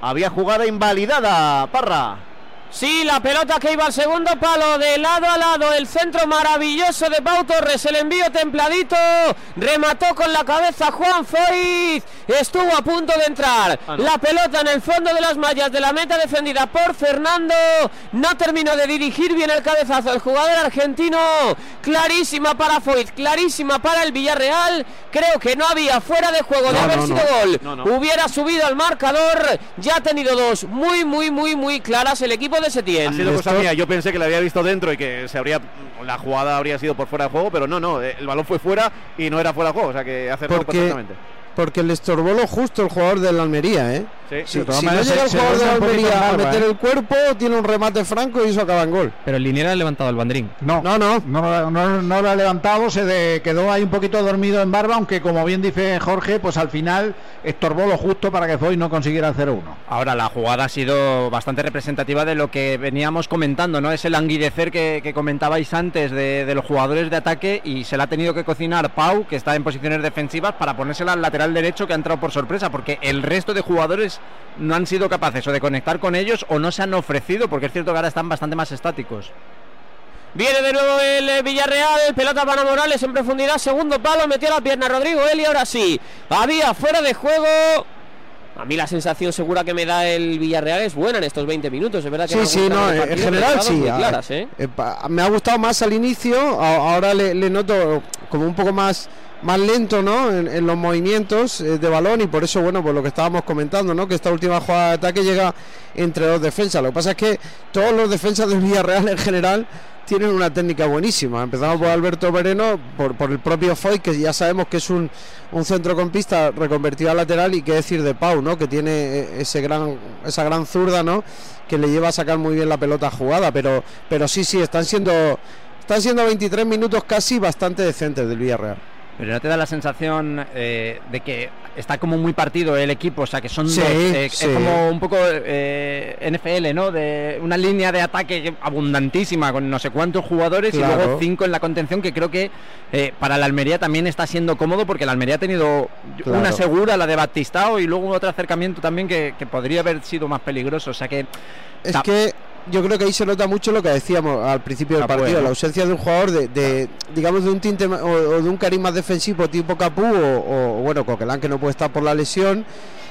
había jugada invalidada. Parra. Sí, la pelota que iba al segundo palo, de lado a lado, el centro maravilloso de Pau Torres, el envío templadito, remató con la cabeza Juan Foiz, estuvo a punto de entrar, Ah, no. la pelota en el fondo de las mallas de la meta defendida por Fernando, no terminó de dirigir bien el cabezazo el jugador argentino, clarísima para Foiz, clarísima para el Villarreal, creo que no había fuera de juego de haber no, sido no. gol, No, no. hubiera subido al marcador, ya ha tenido dos muy, muy, muy, muy claras el equipo de Setién. Ha sido cosa mía, yo pensé que la había visto dentro y que se habría la jugada habría sido por fuera de juego, pero no, no, eh, el balón fue fuera y no era fuera de juego, o sea que acertó Porque, perfectamente. porque le estorbó lo justo el jugador del Almería, ¿eh? Sí. Si, si no llega el jugador de Almería a meter ¿eh? el cuerpo, tiene un remate franco y eso acaba en gol. Pero el Liniera ha levantado el bandrín. No, No, no. no, no, no lo ha levantado, se de- quedó ahí un poquito dormido en barba, aunque como bien dice Jorge, pues al final estorbó lo justo para que Foy no consiguiera el 0-1. Ahora la jugada ha sido bastante representativa de lo que veníamos comentando, ¿no? Es el languidecer que, que comentabais antes de, de los jugadores de ataque y se la ha tenido que cocinar Pau, que está en posiciones defensivas, para ponérsela al lateral derecho que ha entrado por sorpresa, porque el resto de jugadores no han sido capaces o de conectar con ellos o no se han ofrecido, porque es cierto que ahora están bastante más estáticos. Viene de nuevo el eh, Villarreal, pelota para Morales en profundidad, segundo palo, metió la pierna Rodrigo Eli, ahora sí, había fuera de juego. A mí la sensación segura que me da el Villarreal es buena en estos 20 minutos, es verdad que Sí, en sí, no, en general sí. claras, ¿eh? eh, me ha gustado más al inicio, ahora le, le noto como un poco más más lento, ¿no? En, los movimientos eh, de balón y por eso, bueno, pues lo que estábamos comentando, ¿no? Que esta última jugada de ataque llega entre dos defensas. Lo que pasa es que todos los defensas del Villarreal en general tienen una técnica buenísima. Empezamos por Alberto por, por el propio Foy, que ya sabemos que es un, un centrocampista reconvertido a lateral, y qué decir de Pau, ¿no? Que tiene eh, ese gran, esa gran zurda, ¿no? Que le lleva a sacar muy bien la pelota jugada. Pero, pero sí, sí, están siendo, están siendo 23 minutos casi bastante decentes del Villarreal. Pero no te da la sensación eh, de que está como muy partido el equipo, o sea que son Sí, dos, eh, sí. es como un poco eh, NFL, ¿no? De una línea de ataque abundantísima con no sé cuántos jugadores y luego cinco en la contención que creo que eh, para la Almería también está siendo cómodo porque la Almería ha tenido Claro. una segura, la de Batistao y luego otro acercamiento también que, que podría haber sido más peligroso, o sea que Es que yo creo que ahí se nota mucho lo que decíamos al principio del Capú, partido, ¿no? la ausencia de un jugador de, de, digamos, de un tinte o de un cariz más defensivo tipo Capú o, o, bueno, Coquelán que no puede estar por la lesión,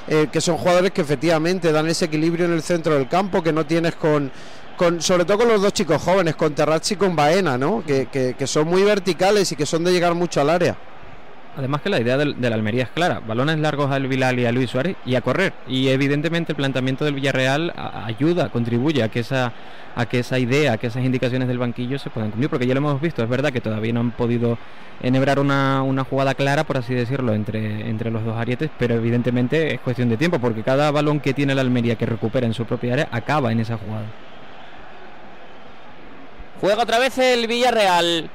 eh, que son jugadores que efectivamente dan ese equilibrio en el centro del campo que no tienes con, con sobre todo con los dos chicos jóvenes, con Terrazzi y con Baena, ¿no? Que, que, que son muy verticales y que son de llegar mucho al área. Además que la idea del, de la Almería es clara, balones largos al Vilal y a Luis Suárez y a correr. Y evidentemente el planteamiento del Villarreal ayuda, contribuye a que esa a que esa idea, a que esas indicaciones del banquillo se puedan cumplir, porque ya lo hemos visto, es verdad que todavía no han podido enhebrar una, una jugada clara, por así decirlo, entre, entre los dos arietes, pero evidentemente es cuestión de tiempo, porque cada balón que tiene la Almería que recupera en su propia área acaba en esa jugada. Juega otra vez el Villarreal.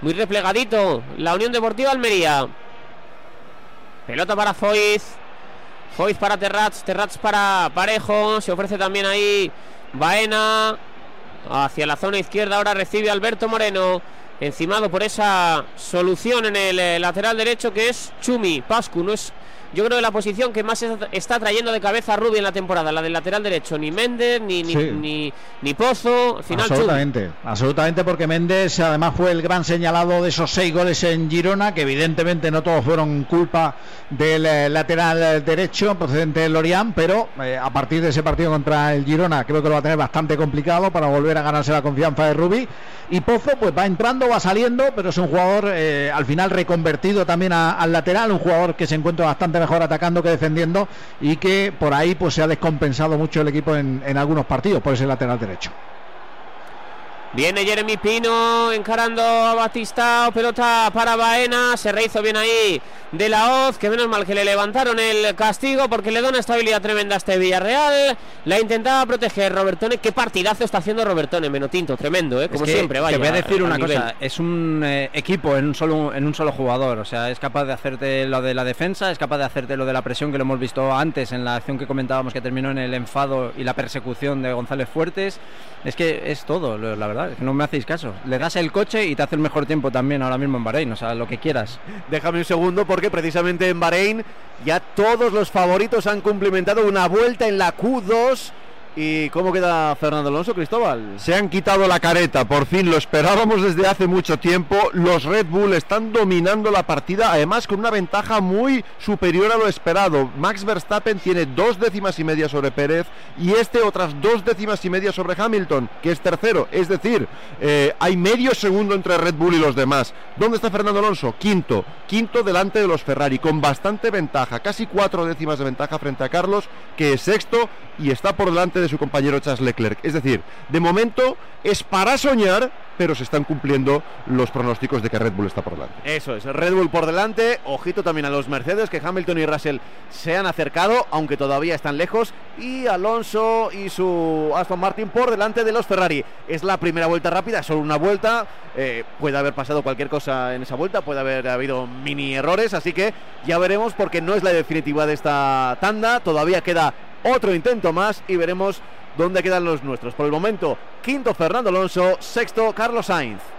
Muy replegadito. La Unión Deportiva Almería. Pelota para Foiz. Foiz para Terrats. Terrats para Parejo. Se ofrece también ahí Baena. Hacia la zona izquierda ahora recibe Alberto Moreno. Encimado por esa solución en el eh, lateral derecho que es Chumi. Pascu no es. Yo creo que la posición que más está- trayendo de cabeza a Rubio en la temporada, la del lateral derecho, ni Méndez, ni, ni, Sí. ni, ni Pozo, al final absolutamente, absolutamente porque Méndez además fue el gran señalado de esos seis goles en Girona, que evidentemente no todos fueron culpa del eh, lateral derecho procedente de Lorian, pero eh, a partir de ese partido contra el Girona creo que lo va a tener bastante complicado para volver a ganarse la confianza de Rubi. Y Pozo pues va entrando, va saliendo, pero es un jugador eh, al final reconvertido también a- al lateral, un jugador que se encuentra bastante mejor atacando que defendiendo y que por ahí pues se ha descompensado mucho el equipo en, en algunos partidos por ese lateral derecho. Viene Jeremy Pino encarando a Batistao, pelota para Baena, se rehizo bien ahí de la Hoz, que menos mal que le levantaron el castigo porque le da una estabilidad tremenda a este Villarreal, la intentaba proteger Robertone, qué partidazo está haciendo Robertone, Menotinto, tremendo, ¿eh? como Es que siempre, vaya. Te voy a decir al una cosa, es un eh, equipo en un solo en un solo jugador, o sea, es capaz de hacerte lo de la defensa, es capaz de hacerte lo de la presión que lo hemos visto antes en la acción que comentábamos que terminó en el enfado y la persecución de González Fuertes. Es que es todo, la verdad, no me hacéis caso. Le das el coche y te hace el mejor tiempo también ahora mismo en Bahrein, o sea, lo que quieras. Déjame un segundo porque precisamente en Bahrein ya todos los favoritos han cumplimentado una vuelta en la Q2. ¿Y cómo queda Fernando Alonso, Cristóbal? Se han quitado la careta, por fin lo esperábamos desde hace mucho tiempo. Los Red Bull están dominando la partida, además con una ventaja muy superior a lo esperado. Max Verstappen tiene dos décimas y media sobre Pérez y este otras dos décimas y media sobre Hamilton, que es tercero. Es decir, eh, hay medio segundo entre Red Bull y los demás. ¿Dónde está Fernando Alonso? Quinto, quinto delante de los Ferrari, con bastante ventaja, casi cuatro décimas de ventaja frente a Carlos, que es sexto y está por delante de su compañero Charles Leclerc. Es decir, de momento es para soñar, pero se están cumpliendo los pronósticos de que Red Bull está por delante. Eso es, Red Bull por delante, ojito también a los Mercedes, que Hamilton y Russell se han acercado, aunque todavía están lejos, y Alonso y su Aston Martin por delante de los Ferrari. Es la primera vuelta rápida, solo una vuelta, eh, puede haber pasado cualquier cosa en esa vuelta, puede haber habido mini errores, así que ya veremos porque no es la definitiva de esta tanda, todavía queda otro intento más y veremos dónde quedan los nuestros. Por el momento, quinto Fernando Alonso, sexto Carlos Sainz.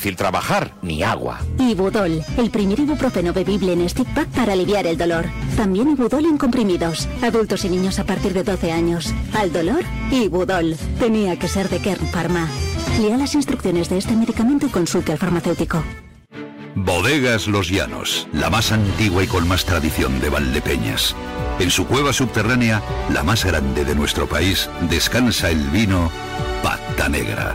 trabajar, ni agua. Ibudol, el primer ibuprofeno bebible en stick pack para aliviar el dolor. También Ibudol en comprimidos. Adultos y niños a partir de 12 años. Al dolor, Ibudol. Tenía que ser de Kern Pharma. Lea las instrucciones de este medicamento y consulte al farmacéutico. Bodegas Los Llanos, la más antigua y con más tradición de Valdepeñas. En su cueva subterránea, la más grande de nuestro país, descansa el vino Pata Negra,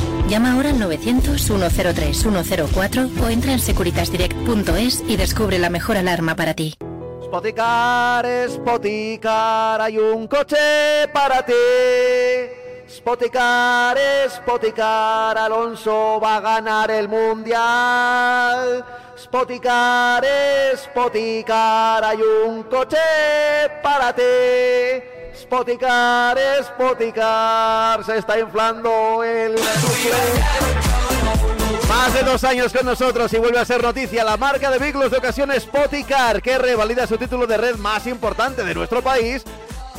Llama ahora al 900-103-104 o entra en securitasdirect.es y descubre la mejor alarma para ti. Spoticar, Spoticar, hay un coche para ti. Spoticar, Spoticar, Alonso va a ganar el mundial. Spoticar, Spoticar, hay un coche para ti. Spoticar, Spoticar, se está inflando el Más de dos años con nosotros y vuelve a ser noticia la marca de vehículos de ocasión Spoticar, que revalida su título de red más importante de nuestro país.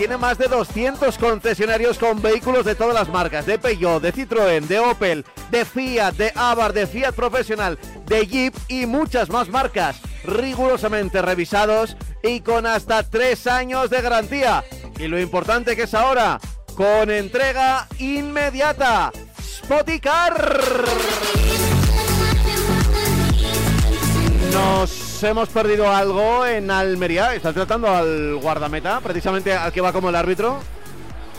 Tiene más de 200 concesionarios con vehículos de todas las marcas, de Peugeot, de Citroën, de Opel, de Fiat, de Abarth, de Fiat Profesional, de Jeep y muchas más marcas, rigurosamente revisados y con hasta tres años de garantía. Y lo importante que es ahora, con entrega inmediata. Spoticar. Nos hemos perdido algo en Almería. Está tratando al guardameta, precisamente al que va como el árbitro.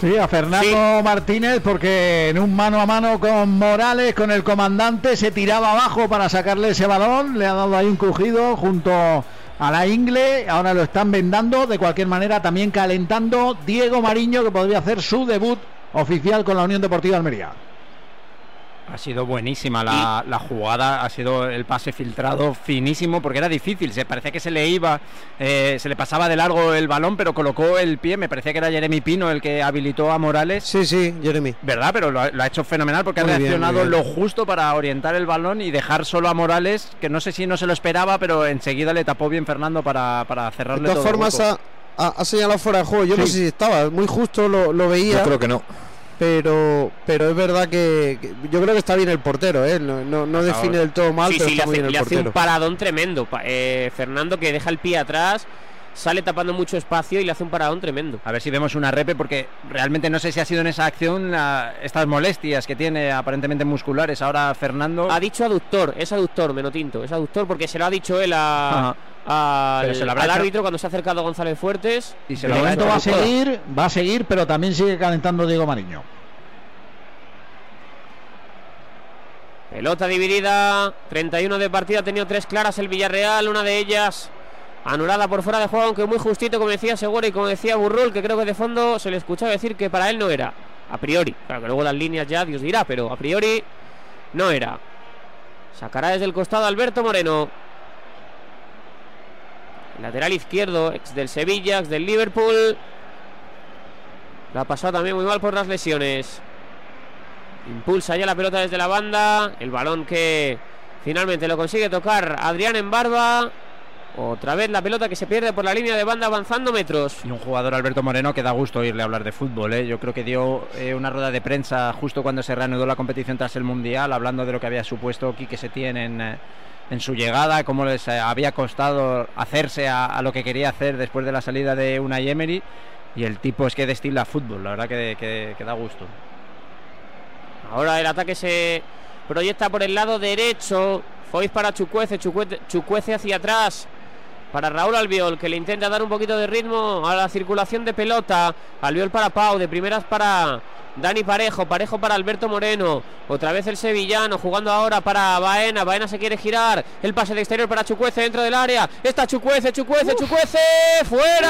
Sí, a Fernando Martínez, porque en un mano a mano con Morales, con el comandante, se tiraba abajo para sacarle ese balón. Le ha dado ahí un crujido junto a la Ingle. Ahora lo están vendando. De cualquier manera, también calentando Diego Mariño, que podría hacer su debut oficial con la Unión Deportiva Almería. Ha sido buenísima la, la, jugada, ha sido el pase filtrado finísimo porque era difícil, se parecía que se le iba, eh, se le pasaba de largo el balón, pero colocó el pie, me parecía que era Jeremy Pino el que habilitó a Morales. Sí, sí, Jeremy. ¿Verdad? Pero lo ha, lo ha hecho fenomenal porque Muy ha reaccionado bien. lo justo para orientar el balón y dejar solo a Morales, que no sé si no se lo esperaba, pero enseguida le tapó bien Fernando para, para De cerrarle todas todo el formas, ha, ha- ha señalado fuera de juego. Yo no sé si estaba, muy justo lo, lo veía. Yo creo que no. Pero, pero es verdad que, que yo creo que está bien el portero, ¿eh? No, no, no define del todo mal, sí, pero sí, le está muy hace, bien el le hace un paradón tremendo. Eh, Fernando que deja el pie atrás, sale tapando mucho espacio y le hace un paradón tremendo. A ver si vemos una repe, porque realmente no sé si ha sido en esa acción la- estas molestias que tiene aparentemente musculares ahora Fernando. Ha dicho aductor, es aductor, Menotinto, es aductor porque se lo ha dicho él a- al, Pero se lo habrá al hecho- árbitro cuando se ha acercado González Fuertes. Y se momento va a seguir, va a seguir, pero también sigue calentando Diego Mariño. Pelota dividida, 31 de partida, ha tenido tres claras el Villarreal, una de ellas anulada por fuera de juego, aunque muy justito, como decía Segura y como decía Burrul, que creo que de fondo se le escuchaba decir que para él no era, a priori. Claro que luego las líneas ya Dios dirá, pero a priori no era. Sacará desde el costado Alberto Moreno. Lateral izquierdo, ex del Sevilla, ex del Liverpool. La ha pasado también muy mal por las lesiones. Impulsa ya la pelota desde la banda. El balón que finalmente lo consigue tocar Adrián en barba. Otra vez la pelota que se pierde por la línea de banda avanzando metros. Y un jugador Alberto Moreno que da gusto oírle hablar de fútbol. ¿eh? Yo creo que dio eh, una rueda de prensa justo cuando se reanudó la competición tras el Mundial, hablando de lo que había supuesto Quique Setién en, eh, en su llegada, cómo les eh, había costado hacerse a, lo que quería hacer después de la salida de Unai Emery. Y el tipo es que destila fútbol, la verdad que- que da gusto. Ahora el ataque se proyecta por el lado derecho. Foiz para Chucuece, Chucuece, Chucuece hacia atrás. Para Raúl Albiol, que le intenta dar un poquito de ritmo a la circulación de pelota. Albiol para Pau, de primeras para Dani Parejo, Parejo para Alberto Moreno. Otra vez el sevillano, jugando ahora para Baena. Baena se quiere girar. El pase de exterior para Chucuece dentro del área. Está Chucuece, Chucuece, Chucuece. ¡Fuera!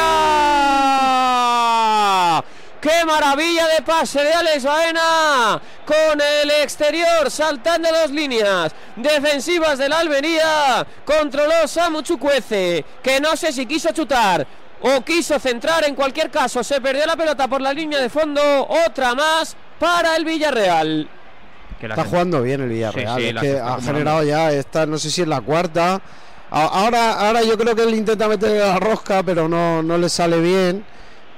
¡Qué maravilla de pase de Alex Baena! Con el exterior saltando dos líneas defensivas de la Almería. Controló Samu Chucuece, que no sé si quiso chutar o quiso centrar. En cualquier caso, se perdió la pelota por la línea de fondo. Otra más para el Villarreal. Está jugando bien el Villarreal. Sí, sí, es la que está ha generado ya esta, no sé si es la cuarta. Ahora, ahora yo creo que él intenta meter la rosca, pero no, no le sale bien.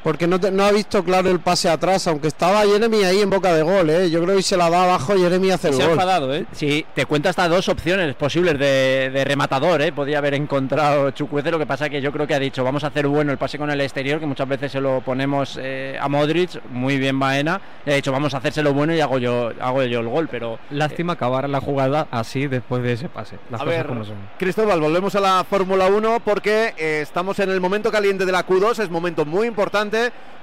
Porque no, te- no ha visto claro el pase atrás, aunque estaba Jeremy ahí en boca de gol, ¿eh? Yo creo que se la da abajo, Jeremy hace el gol. ¿eh? Sí, te cuento hasta dos opciones posibles de, de rematador, ¿eh? Podía haber encontrado Chucuece, lo que pasa que yo creo que ha dicho, vamos a hacer bueno el pase con el exterior, que muchas veces se lo ponemos eh, a Modric, muy bien Baena, y ha dicho, vamos a hacérselo bueno y hago yo, hago yo el gol, pero... Lástima acabar la jugada así después de ese pase. Las A cosas ver, como son. Cristóbal, volvemos a la Fórmula 1 porque eh, estamos en el momento caliente de la Q2, es momento muy importante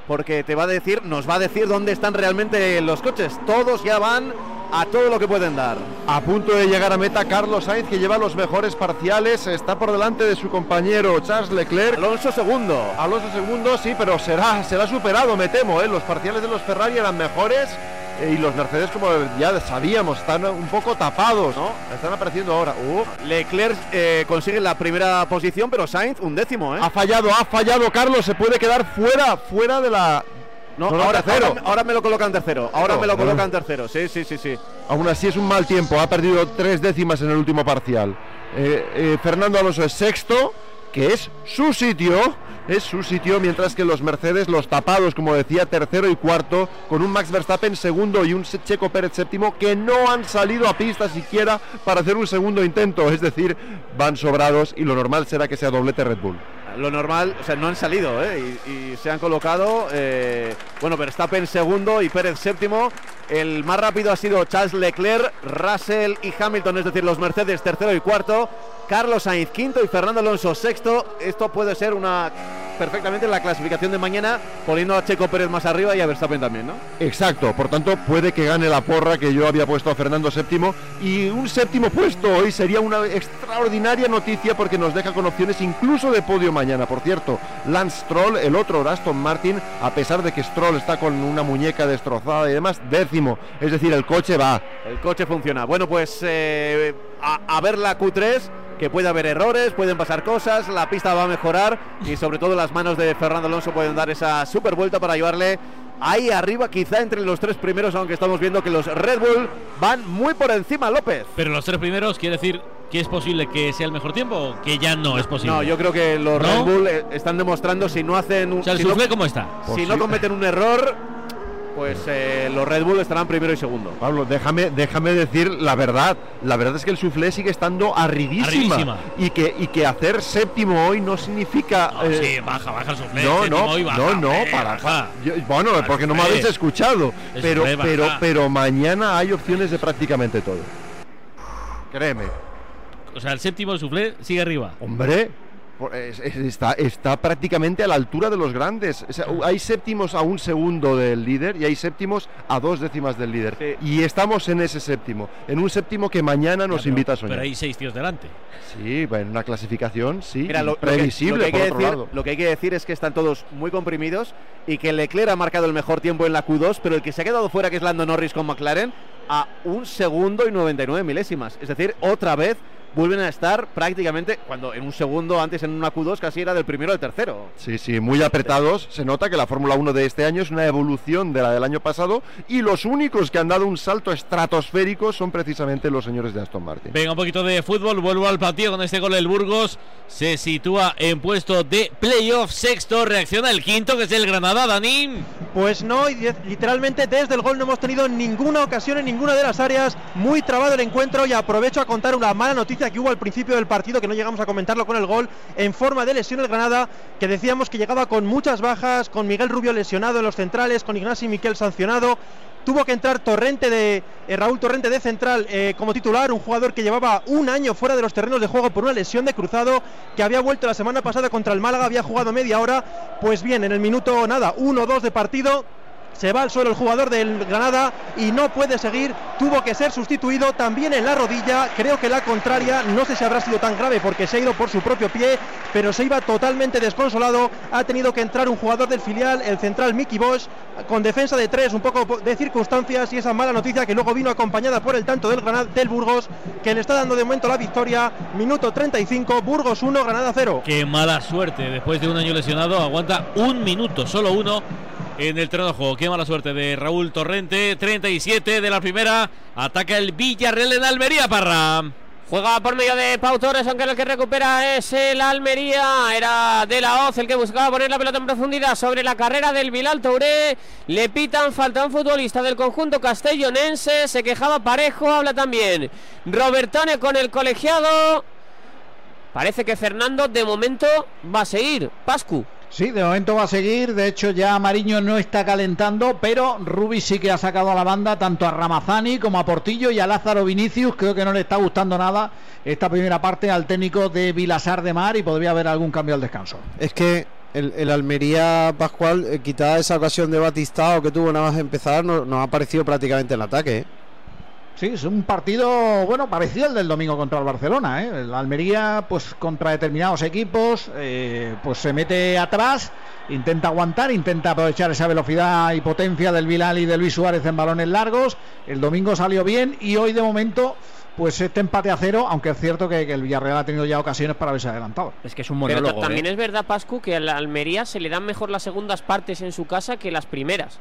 porque te va a decir, nos va a decir dónde están realmente los coches. Todos ya van a todo lo que pueden dar. A punto de llegar a meta Carlos Sainz que lleva los mejores parciales, está por delante de su compañero Charles Leclerc. Alonso segundo. Alonso segundo, sí, pero será, será superado, me temo, ¿eh? Los parciales de los Ferrari eran mejores. Eh, y los Mercedes, como ya sabíamos, están un poco tapados, ¿no? Están apareciendo ahora. Uh. Leclerc eh, consigue la primera posición, pero Sainz un décimo, ¿eh? Ha fallado, ha fallado Carlos, se puede quedar fuera, fuera de la... No, no, ahora, tercero. ahora, ahora me lo colocan tercero. Ahora me lo colocan tercero. Sí, sí, sí, sí. Aún así es un mal tiempo, ha perdido tres décimas en el último parcial. Eh, eh, Fernando Alonso es sexto, que es su sitio, es su sitio, mientras que los Mercedes, los tapados, como decía, tercero y cuarto, con un Max Verstappen segundo y un Checo Pérez séptimo, que no han salido a pista siquiera para hacer un segundo intento, es decir, van sobrados y lo normal será que sea doblete Red Bull. Lo normal, o sea, no han salido, ¿eh? Y, se han colocado, eh, bueno, Verstappen segundo y Pérez séptimo. El más rápido ha sido Charles Leclerc, Russell y Hamilton, es decir, los Mercedes tercero y cuarto. Carlos Sainz quinto y Fernando Alonso sexto. Esto puede ser una perfectamente la clasificación de mañana, poniendo a Checo Pérez más arriba y a Verstappen también, ¿no? Exacto, por tanto puede que gane la porra que yo había puesto a Fernando séptimo y un séptimo puesto hoy sería una extraordinaria noticia porque nos deja con opciones incluso de podio mañana. Por cierto, Lance Stroll, el otro Aston Martin, a pesar de que Stroll está con una muñeca destrozada y demás, décimo, es decir, el coche va. El coche funciona. Bueno, pues eh, a, a ver la Q3, que puede haber errores, pueden pasar cosas, la pista va a mejorar y sobre todo las manos de Fernando Alonso pueden dar esa super vuelta para llevarle ahí arriba, quizá entre los tres primeros, aunque estamos viendo que los Red Bull van muy por encima, López. Pero los tres primeros quiere decir que es posible que sea el mejor tiempo o que ya no es posible. No, yo creo que los ¿No? Red Bull eh, están demostrando si no hacen un. O sea, el si no- ¿cómo está? Si no cometen un error, pues eh, los Red Bull estarán primero y segundo. Pablo, déjame, déjame decir la verdad. La verdad es que el soufflé sigue estando arribísima. Arribísima. Y que, y que hacer séptimo hoy no significa. No, eh, sí, baja, baja el soufflé. No, no, baja, no, no, para, baja. yo- bueno, porque no me habéis escuchado. El Pero, pero, pero mañana hay opciones de prácticamente todo. Créeme. O sea, el séptimo el soufflé sigue arriba. Hombre, está, está prácticamente a la altura de los grandes. O sea, hay séptimos a un segundo del líder y hay séptimos a dos décimas del líder. Y estamos en ese séptimo. En un séptimo que mañana nos Ya, pero- invita a soñar. Pero hay seis tíos delante. Sí, en una clasificación, sí. Mira, lo, lo que- previsible, lo que, hay por que otro decir, lado. lo que hay que decir es que están todos muy comprimidos y que Leclerc ha marcado el mejor tiempo en la Q2, pero el que se ha quedado fuera, que es Lando Norris con McLaren, a un segundo y 99 milésimas. Es decir, otra vez vuelven a estar prácticamente, cuando en un segundo antes en una Q2 casi era del primero al tercero. Sí, sí, muy apretados. Se nota que la Fórmula 1 de este año es una evolución de la del año pasado y los únicos que han dado un salto estratosférico son precisamente los señores de Aston Martin. Venga, un poquito de fútbol. Vuelvo al partido con este gol. El Burgos se sitúa en puesto de playoff sexto. Reacciona el quinto, que es el Granada, Dani. Pues no, y literalmente desde el gol no hemos tenido ninguna ocasión en ninguna de las áreas. Muy trabado el encuentro y aprovecho a contar una mala noticia que hubo al principio del partido, que no llegamos a comentarlo con el gol, en forma de lesión el Granada, que decíamos que llegaba con muchas bajas, con Miguel Rubio lesionado en los centrales, con Ignasi Miquel sancionado. Tuvo que entrar Torrente de eh, Raúl Torrente de central eh, como titular, un jugador que llevaba un año fuera de los terrenos de juego por una lesión de cruzado, que había vuelto la semana pasada contra el Málaga, había jugado media hora. Pues bien, en el minuto nada, 1-2 de partido, se va al suelo el jugador del Granada y no puede seguir. Tuvo que ser sustituido también en la rodilla. Creo que la contraria, no sé si habrá sido tan grave porque se ha ido por su propio pie, pero se iba totalmente desconsolado. Ha tenido que entrar un jugador del filial, el central Mickey Bosch, con defensa de tres, un poco de circunstancias y esa mala noticia que luego vino acompañada por el tanto del Granada, del Burgos, que le está dando de momento la victoria. Minuto 35, Burgos 1, Granada 0. Qué mala suerte. Después de un año lesionado, aguanta un minuto, solo uno en el terreno de. Qué mala suerte de Raúl Torrente. 37 de la primera. Ataca el Villarreal en Almería, Parra. Juega por medio de Pau Torres, aunque el que recupera es el Almería. Era de la Hoz el que buscaba poner la pelota en profundidad sobre la carrera del Bilal Touré. Le pitan, falta un futbolista del conjunto castellonense. Se quejaba parejo, habla también Robertone con el colegiado. Parece que Fernando de momento va a seguir. Pascu. Sí, de momento va a seguir. De hecho, ya Mariño no está calentando, pero Rubi sí que ha sacado a la banda tanto a Ramazani como a Portillo y a Lázaro Vinicius. Creo que no le está gustando nada esta primera parte al técnico de Vilasar de Mar y podría haber algún cambio al descanso. Es que el, Almería Pascual, eh, quitada esa ocasión de Batistao que tuvo nada más empezar, no, nos ha aparecido prácticamente en el ataque. ¿eh? Sí, es un partido, bueno, parecido al del domingo contra el Barcelona. ¿eh? La Almería, pues contra determinados equipos, eh, pues se mete atrás, intenta aguantar, intenta aprovechar esa velocidad y potencia del Vilal y de Luis Suárez en balones largos. El domingo salió bien y hoy de momento pues este empate a cero, aunque es cierto que, que el Villarreal ha tenido ya ocasiones para haberse adelantado. Es que es un Pero monólogo. también ¿eh? es verdad, Pascu, que a la Almería se le dan mejor las segundas partes en su casa que las primeras.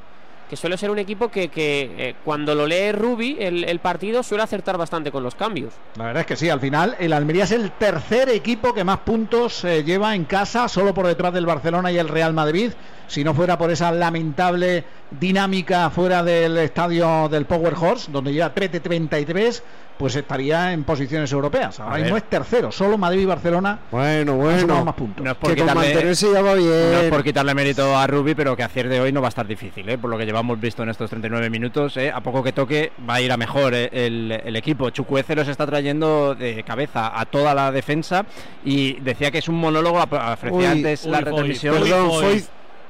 Que suele ser un equipo que, que, eh, cuando lo lee Rubi, el, partido suele acertar bastante con los cambios. La verdad es que sí, al final el Almería es el tercer equipo que más puntos eh, lleva en casa, solo por detrás del Barcelona y el Real Madrid. Si no fuera por esa lamentable dinámica fuera del estadio del Power Horse, donde lleva 3 de 33, pues estaría en posiciones europeas. Ahora mismo es tercero, solo Madrid y Barcelona. Bueno, bueno. más puntos. No es por Que con quitarle- mantenerse ya va bien. No es por quitarle mérito a Rubi, pero que hacer de hoy no va a estar difícil, ¿eh? por lo que llevamos visto en estos 39 minutos. ¿eh? A poco que toque va a ir a mejor ¿eh? el, el equipo. Chucuece los está trayendo de cabeza a toda la defensa y decía que es un monólogo, ofrecía antes la uy, retransmisión. Perdón,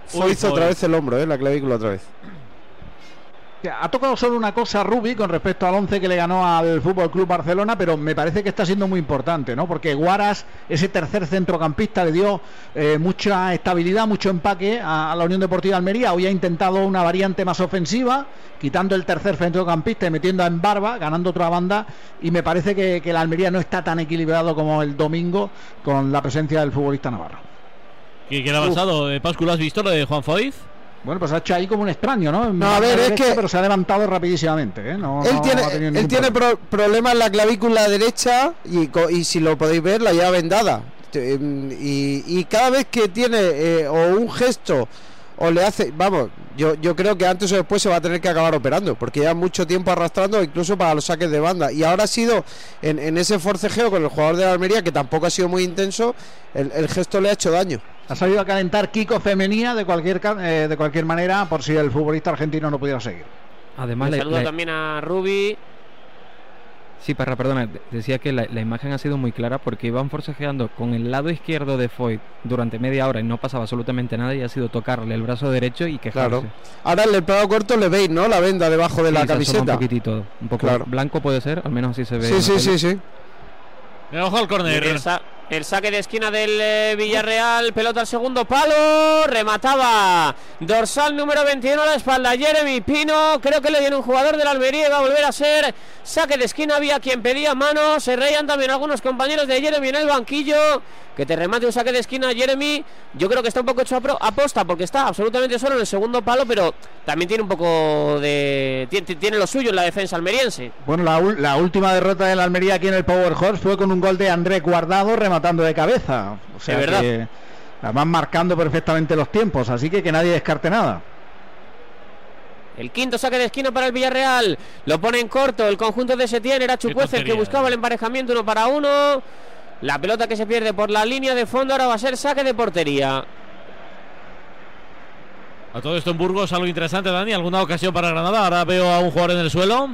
Foy. otra vez el hombro, ¿eh? la clavícula otra vez. Ha tocado solo una cosa Rubi con respecto al 11 que le ganó al Fútbol Club Barcelona, pero me parece que está siendo muy importante, ¿no? Porque Guaras, ese tercer centrocampista, le dio eh, mucha estabilidad, mucho empaque a, a la Unión Deportiva Almería. Hoy ha intentado una variante más ofensiva, quitando el tercer centrocampista y metiendo a Embarba, ganando otra banda. Y me parece que, que la Almería no está tan equilibrado como el domingo con la presencia del futbolista Navarro. ¿Qué, qué le ha pasado? Eh, Pascu, ¿lo has visto lo de Juan Foiz? Bueno, pues ha hecho ahí como un extraño, ¿no? En No, a ver, es que- Pero se ha levantado rapidísimamente, ¿eh? No, él tiene, él tiene pro- problemas en la clavícula derecha y, y si lo podéis ver, la lleva vendada. Em, Y, y cada vez que tiene eh, o un gesto o le hace, vamos, yo, yo creo que antes o después se va a tener que acabar operando, porque lleva mucho tiempo arrastrando, incluso para los saques de banda. Y ahora ha sido en, en ese forcejeo con el jugador de la Almería, que tampoco ha sido muy intenso, el, el gesto le ha hecho daño. Ha salido a calentar Kiko Femenía de cualquier eh, de cualquier manera por si el futbolista argentino no pudiera seguir. Además, la- saludo también a Rubi. Sí, Parra, perdona, de- decía que la, la imagen ha sido muy clara porque iban forcejeando con el lado izquierdo de Foyt durante media hora y no pasaba absolutamente nada y ha sido tocarle el brazo derecho y quejarse. Claro. Ahora en el pegado corto le veis, ¿no? La venda debajo de Sí, la se asoma camiseta. Un poquitito, un poco Claro. blanco puede ser, al menos así se ve. Sí, sí, sí, sí. Venga, ojo al córner. El, sa- el saque de esquina del eh, Villarreal, pelota al segundo palo, remataba dorsal número 21 a la espalda, Jeremy Pino, creo que le dieron un jugador de la Almería y va a volver a ser saque de esquina, había quien pedía mano, se reían también algunos compañeros de Jeremy en el banquillo, que te remate un saque de esquina Jeremy, yo creo que está un poco hecho a pro- a posta porque está absolutamente solo en el segundo palo, pero también tiene un poco de... tiene, tiene lo suyo en la defensa almeriense. Bueno, la, la última derrota de la Almería aquí en el Power Horse fue con un gol de André Guardado rematando de cabeza. O sea De verdad. que además marcando perfectamente los tiempos, así que que nadie descarte nada. El quinto saque de esquina para el Villarreal. Lo pone en corto el conjunto de Setién. Era Chucuece el que buscaba el emparejamiento uno para uno. La pelota que se pierde por la línea de fondo ahora va a ser saque de portería. A todo esto en Burgos, algo interesante, Dani. ¿Alguna ocasión para Granada? Ahora veo a un jugador en el suelo.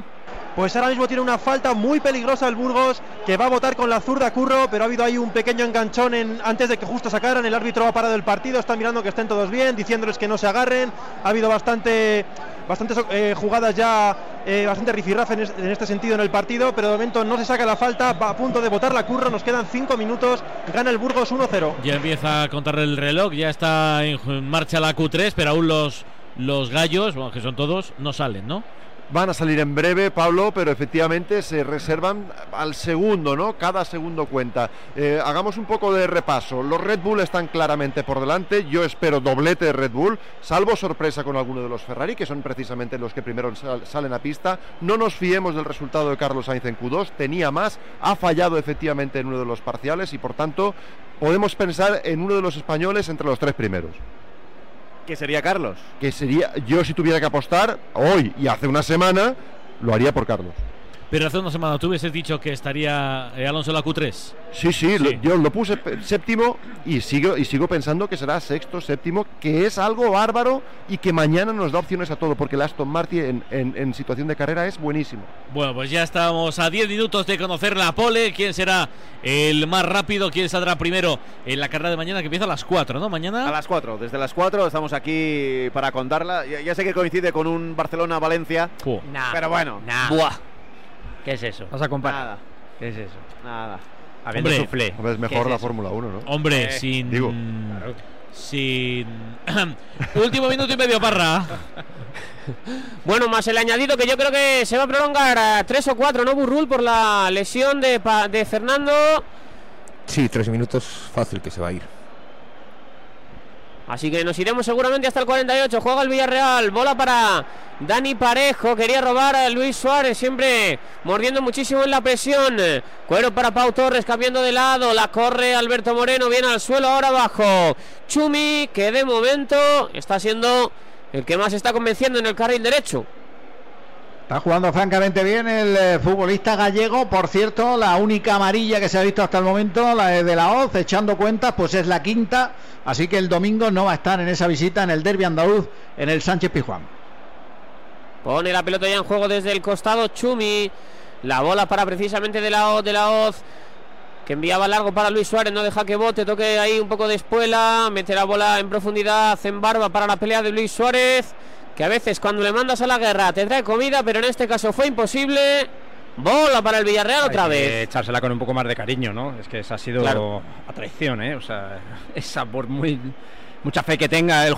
Pues ahora mismo tiene una falta muy peligrosa el Burgos que va a votar con la zurda Curro, pero ha habido ahí un pequeño enganchón en, antes de que justo sacaran. El árbitro ha parado el partido, está mirando que estén todos bien, diciéndoles que no se agarren. Ha habido bastante, bastantes eh, jugadas ya, eh, bastante rifirrafe en, es- en este sentido en el partido, pero de momento no se saca la falta. Va a punto de votar la Curro, nos quedan 5 minutos. Gana el Burgos 1-0. Ya empieza a contar el reloj, ya está en marcha la Q3, pero aún los, los gallos, bueno, que son todos, no salen, ¿no? Van a salir en breve, Pablo, pero efectivamente se reservan al segundo, ¿no? Cada segundo cuenta. Eh, hagamos un poco de repaso. Los Red Bull están claramente por delante. Yo espero doblete de Red Bull, salvo sorpresa con alguno de los Ferrari, que son precisamente los que primero sal- salen a pista. No nos fiemos del resultado de Carlos Sainz en Q2. Tenía más, ha fallado efectivamente en uno de los parciales y por tanto podemos pensar en uno de los españoles entre los tres primeros Que sería Carlos. que sería, yo si tuviera que apostar hoy y hace una semana, lo haría por Carlos. Pero hace una semana tú hubieses dicho que estaría eh, Alonso en la Q3. Sí, sí, lo- yo lo puse séptimo y sigo, y sigo pensando que será sexto, séptimo, que es algo bárbaro y que mañana nos da opciones a todo, porque el Aston Martin en, en- en situación de carrera es buenísimo. Bueno, pues ya estamos a 10 minutos de conocer la pole. ¿Quién será el más rápido? ¿Quién saldrá primero en la carrera de mañana que empieza a las 4, ¿no? Mañana. A las 4, desde las 4 estamos aquí para contarla. Ya, ya sé que coincide con un Barcelona-Valencia, Fu. pero bueno. Buah. ¿Qué es eso? Vas a comparar. Nada, ¿Qué es eso? nada. Habiendo Hombre. Hombre, es ¿Qué mejor la? Fórmula 1, ¿no? Hombre, Eh, sin. digo. Sin. Último minuto y medio, Parra. Bueno, más el añadido que yo creo que se va a prolongar a tres o cuatro, ¿no, Burrul? Por la lesión de, Pa- de Fernando. Sí, tres minutos fácil que se va a ir. Así que nos iremos seguramente hasta el 48. Juega el Villarreal. Bola para Dani Parejo. Quería robar a Luis Suárez. Siempre mordiendo muchísimo en la presión. Cuero para Pau Torres cambiando de lado. La corre Alberto Moreno. Viene al suelo ahora abajo. Chumi que de momento está siendo el que más está convenciendo en el carril derecho. Está jugando francamente bien el eh, futbolista gallego. Por cierto, la única amarilla que se ha visto hasta el momento, la de, la Hoz, echando cuentas, pues es la quinta. Así que el domingo no va a estar en esa visita en el derby andaluz en el Sánchez Pizjuán. Pone la pelota ya en juego desde el costado Chumi. La bola para precisamente de la Hoz, de la Hoz. Que enviaba largo para Luis Suárez, no deja que bote, toque ahí un poco de espuela, mete la bola en profundidad, en barba para la pelea de Luis Suárez, que a veces cuando le mandas a la guerra te trae comida, pero en este caso fue imposible. Bola para el Villarreal otra que vez. echársela con un poco más de cariño, ¿no? Es que esa ha sido Claro. a traición, ¿eh? O sea, esa por muy mucha fe que tenga el